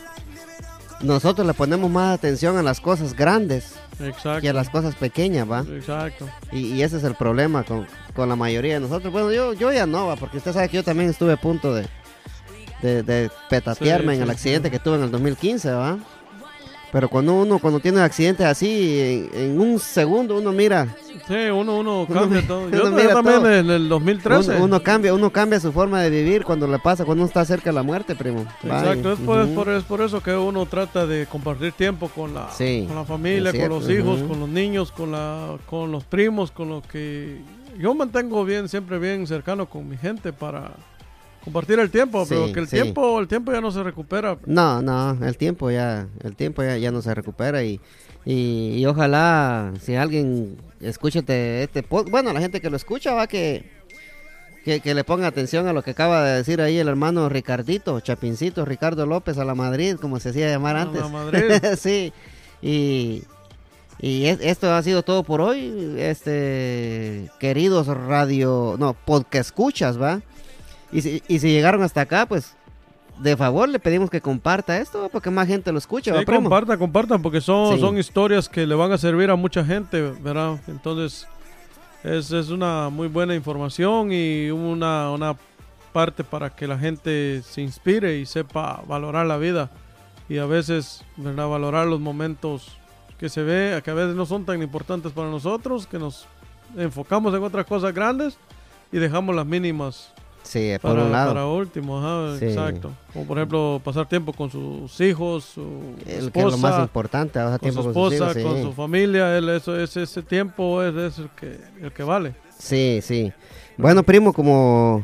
nosotros le ponemos más atención a las cosas grandes
Exacto.
que a las cosas pequeñas, ¿va?
Exacto.
Y, y ese es el problema con, con la mayoría de nosotros. Bueno, yo, yo ya no, ¿va? Porque usted sabe que yo también estuve a punto de, de, de petatearme
Sí,
en el accidente que tuve en el 2015, ¿va? Pero cuando uno cuando tiene accidentes así, en, en un segundo uno mira,
Sí, uno, uno
Uno
cambia
mi-
todo.
uno
Yo, yo
mira
también
todo.
en el 2013.
uno, uno cambia, uno cambia su forma de vivir cuando le pasa, cuando uno está cerca de la muerte, primo.
Exacto, es por,
Ujú.
es, por, es por eso que uno trata de compartir tiempo con la,
Sí,
con la familia, con los hijos,
ujú.
con los niños, con, la, con los primos, con lo que yo mantengo bien, siempre bien cercano con mi gente para compartir el tiempo,
Sí,
pero que el
sí.
tiempo, el tiempo ya no se recupera.
No, no, el tiempo ya, el tiempo ya, ya no se recupera y, y, y ojalá si alguien escucha este, este pod- bueno, la gente que lo escucha va que, que, que le ponga atención a lo que acaba de decir ahí el hermano Ricardito, Chapincito, Ricardo López a la Madrid, como se hacía llamar
A
antes.
la Madrid.
sí, y, y es- esto ha sido todo por hoy, este, queridos radio, no, podcast escuchas, ¿va? Y si, y si llegaron hasta acá, pues de favor le pedimos que comparta esto porque más gente lo escucha, ¿va,
Sí, compartan, compartan, porque son,
Sí.
son historias que le van a servir a mucha gente, ¿verdad? Entonces, es, es una muy buena información y una, una parte para que la gente se inspire y sepa valorar la vida. Y a veces, ¿verdad? Valorar los momentos que se ve, que a veces no son tan importantes para nosotros, que nos enfocamos en otras cosas grandes y dejamos las mínimas
Sí, por
para,
un lado.
para último, ajá,
Sí.
exacto. Como por ejemplo pasar tiempo con sus hijos, su
el que es lo más
esposa,
importante, pasar
con
tiempo
su
con sus
esposa, con su familia, él, eso, ese, ese tiempo es, es el, que, el que vale.
Sí, sí. Bueno, primo, como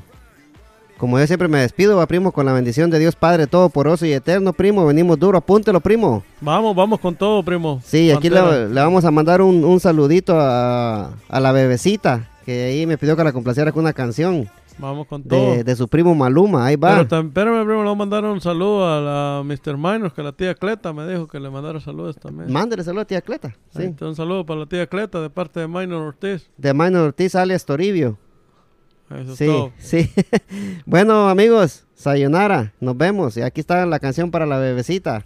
como yo siempre me despido, va primo, con la bendición de Dios Padre Todopoderoso y Eterno, primo, venimos duro, apúntelo, primo.
Vamos, vamos con todo, primo.
Sí, aquí le, le vamos a mandar un, un saludito a, a la bebecita, que ahí me pidió que la complaciera con una canción
Vamos con todo.
de, de su primo Maluma, ahí va.
Pero también, espérame, primo, le voy a mandar un saludo a la Mr. Minors, que la tía Cleta me dijo que le mandara saludos también.
Mándele saludo a tía Cleta, sí.
un saludo para la tía Cleta de parte de Minor Ortiz.
De Minor Ortiz alias Toribio.
Eso es
Sí,
todo.
sí. bueno, amigos, sayonara, nos vemos. Y aquí está la canción para la bebecita.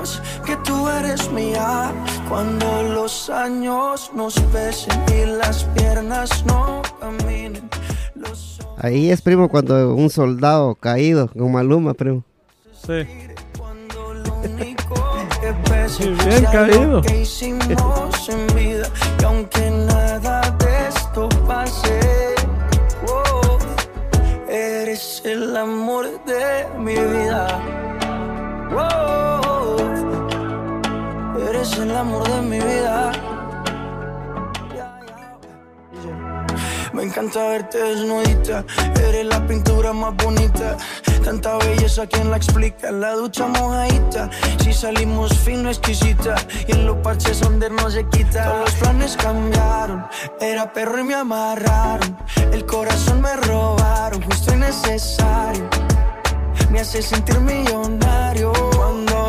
menos que tú eres mía. Cuando los años nos pesen y las piernas no caminen. Los
Ahí es, primo, cuando un soldado caído, con Maluma, primo.
Sí.
Cuando lo único que pese
Bien
sea
caído.
lo que hicimos en vida y aunque nada de esto pase, oh, eres el amor de mi vida. Oh, eres el amor de mi vida. Me encanta verte desnudita, eres la pintura más bonita. Tanta belleza, ¿quién la explica? La ducha mojadita, si salimos fino, exquisita. Y en los parches donde no se quita. Todos los planes cambiaron, era perro y me amarraron. El corazón me robaron, justo y necesario me hace sentir millonario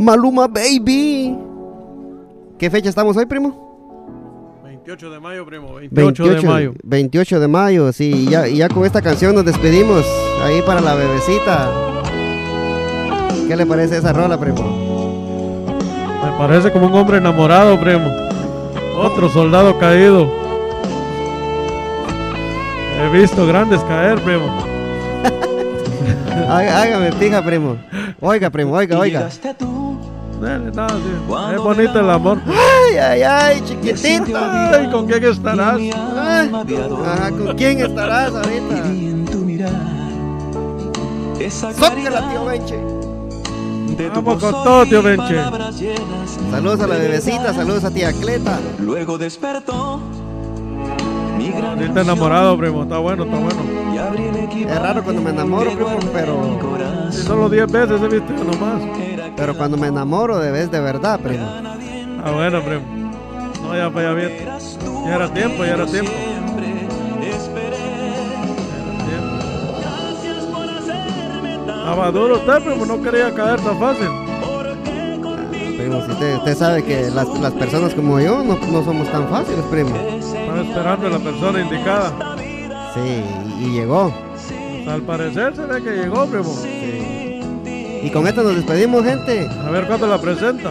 Maluma Baby. ¿Qué fecha estamos hoy, primo?
28 de mayo, primo. 28, de mayo.
28 de mayo, sí. y Ya, y ya con esta canción nos despedimos. Ahí para la bebecita. ¿Qué le parece esa rola, primo?
Me parece como un hombre enamorado, primo. Otro soldado caído. He visto grandes caer, primo.
Hágame pija, primo. Oiga, primo, oiga, oiga.
Dale, no, sí. Es bonito el amor.
Ay, ay, ay, chiquitito.
Ay, ¿con quién estarás?
Ay. Ajá, ¿con quién estarás ahorita? Sócala, tío Benche.
de tu
Vamos con todo, tío Benche.
Saludos a la bebecita, saludos a tía Cleta.
Luego despertó
está enamorado, primo. Está bueno, está bueno.
Es raro cuando me enamoro, primo, pero-
solo 10 veces he visto nomás.
Pero cuando me enamoro de vez de verdad, primo.
Ah, bueno, primo. No, ya, pues, ya bien. Ya era tiempo, ya era tiempo. Estaba duro usted, primo. No quería caer tan fácil.
Primo, usted, usted sabe que las, las personas como yo no, no somos tan fáciles, primo.
Estaba esperando a la persona indicada.
Sí, y, y llegó.
Al parecer se ve que llegó, primo.
Sí. Y con esto nos despedimos, gente.
A ver cuándo la presenta.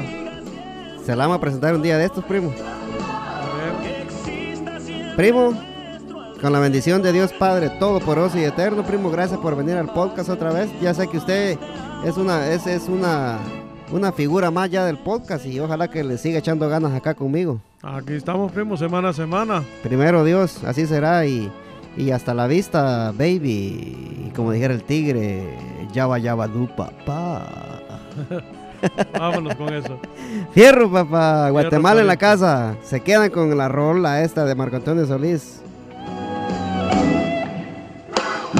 Se la vamos a presentar un día de estos, primo.
A ver.
Primo, con la bendición de Dios Padre Todopoderoso y Eterno, primo, gracias por venir al podcast otra vez. Ya sé que usted es una, es, es una, una figura más ya del podcast y ojalá que le siga echando ganas acá conmigo.
Aquí estamos, primo, semana a semana.
Primero Dios, así será y, y hasta la vista, baby. Y como dijera el tigre, yaba yaba du papá.
Vámonos con eso.
Fierro, papá. Guatemala en la casa. Se quedan con la rola esta de Marco Antonio Solís.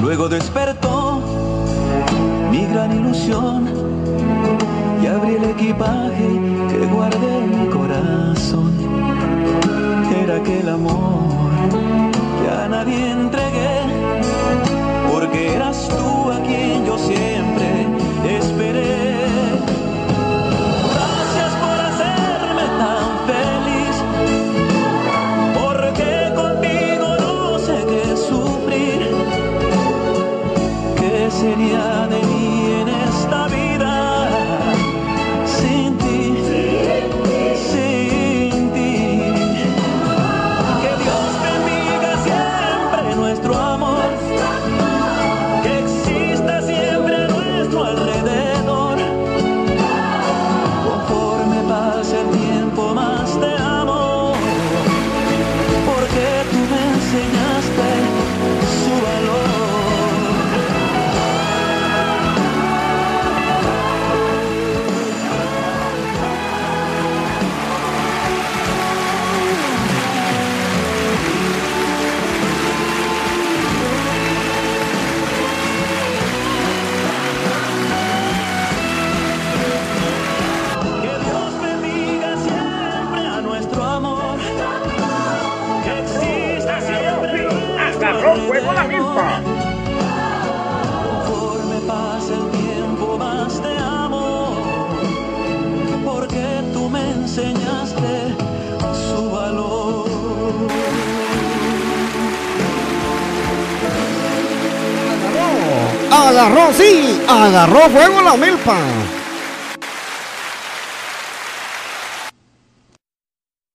Luego despertó mi
gran ilusión abrí el equipaje que guardé en mi corazón. Era aquel amor que a nadie entregué.
agarró, sí, agarró fuego la milpa.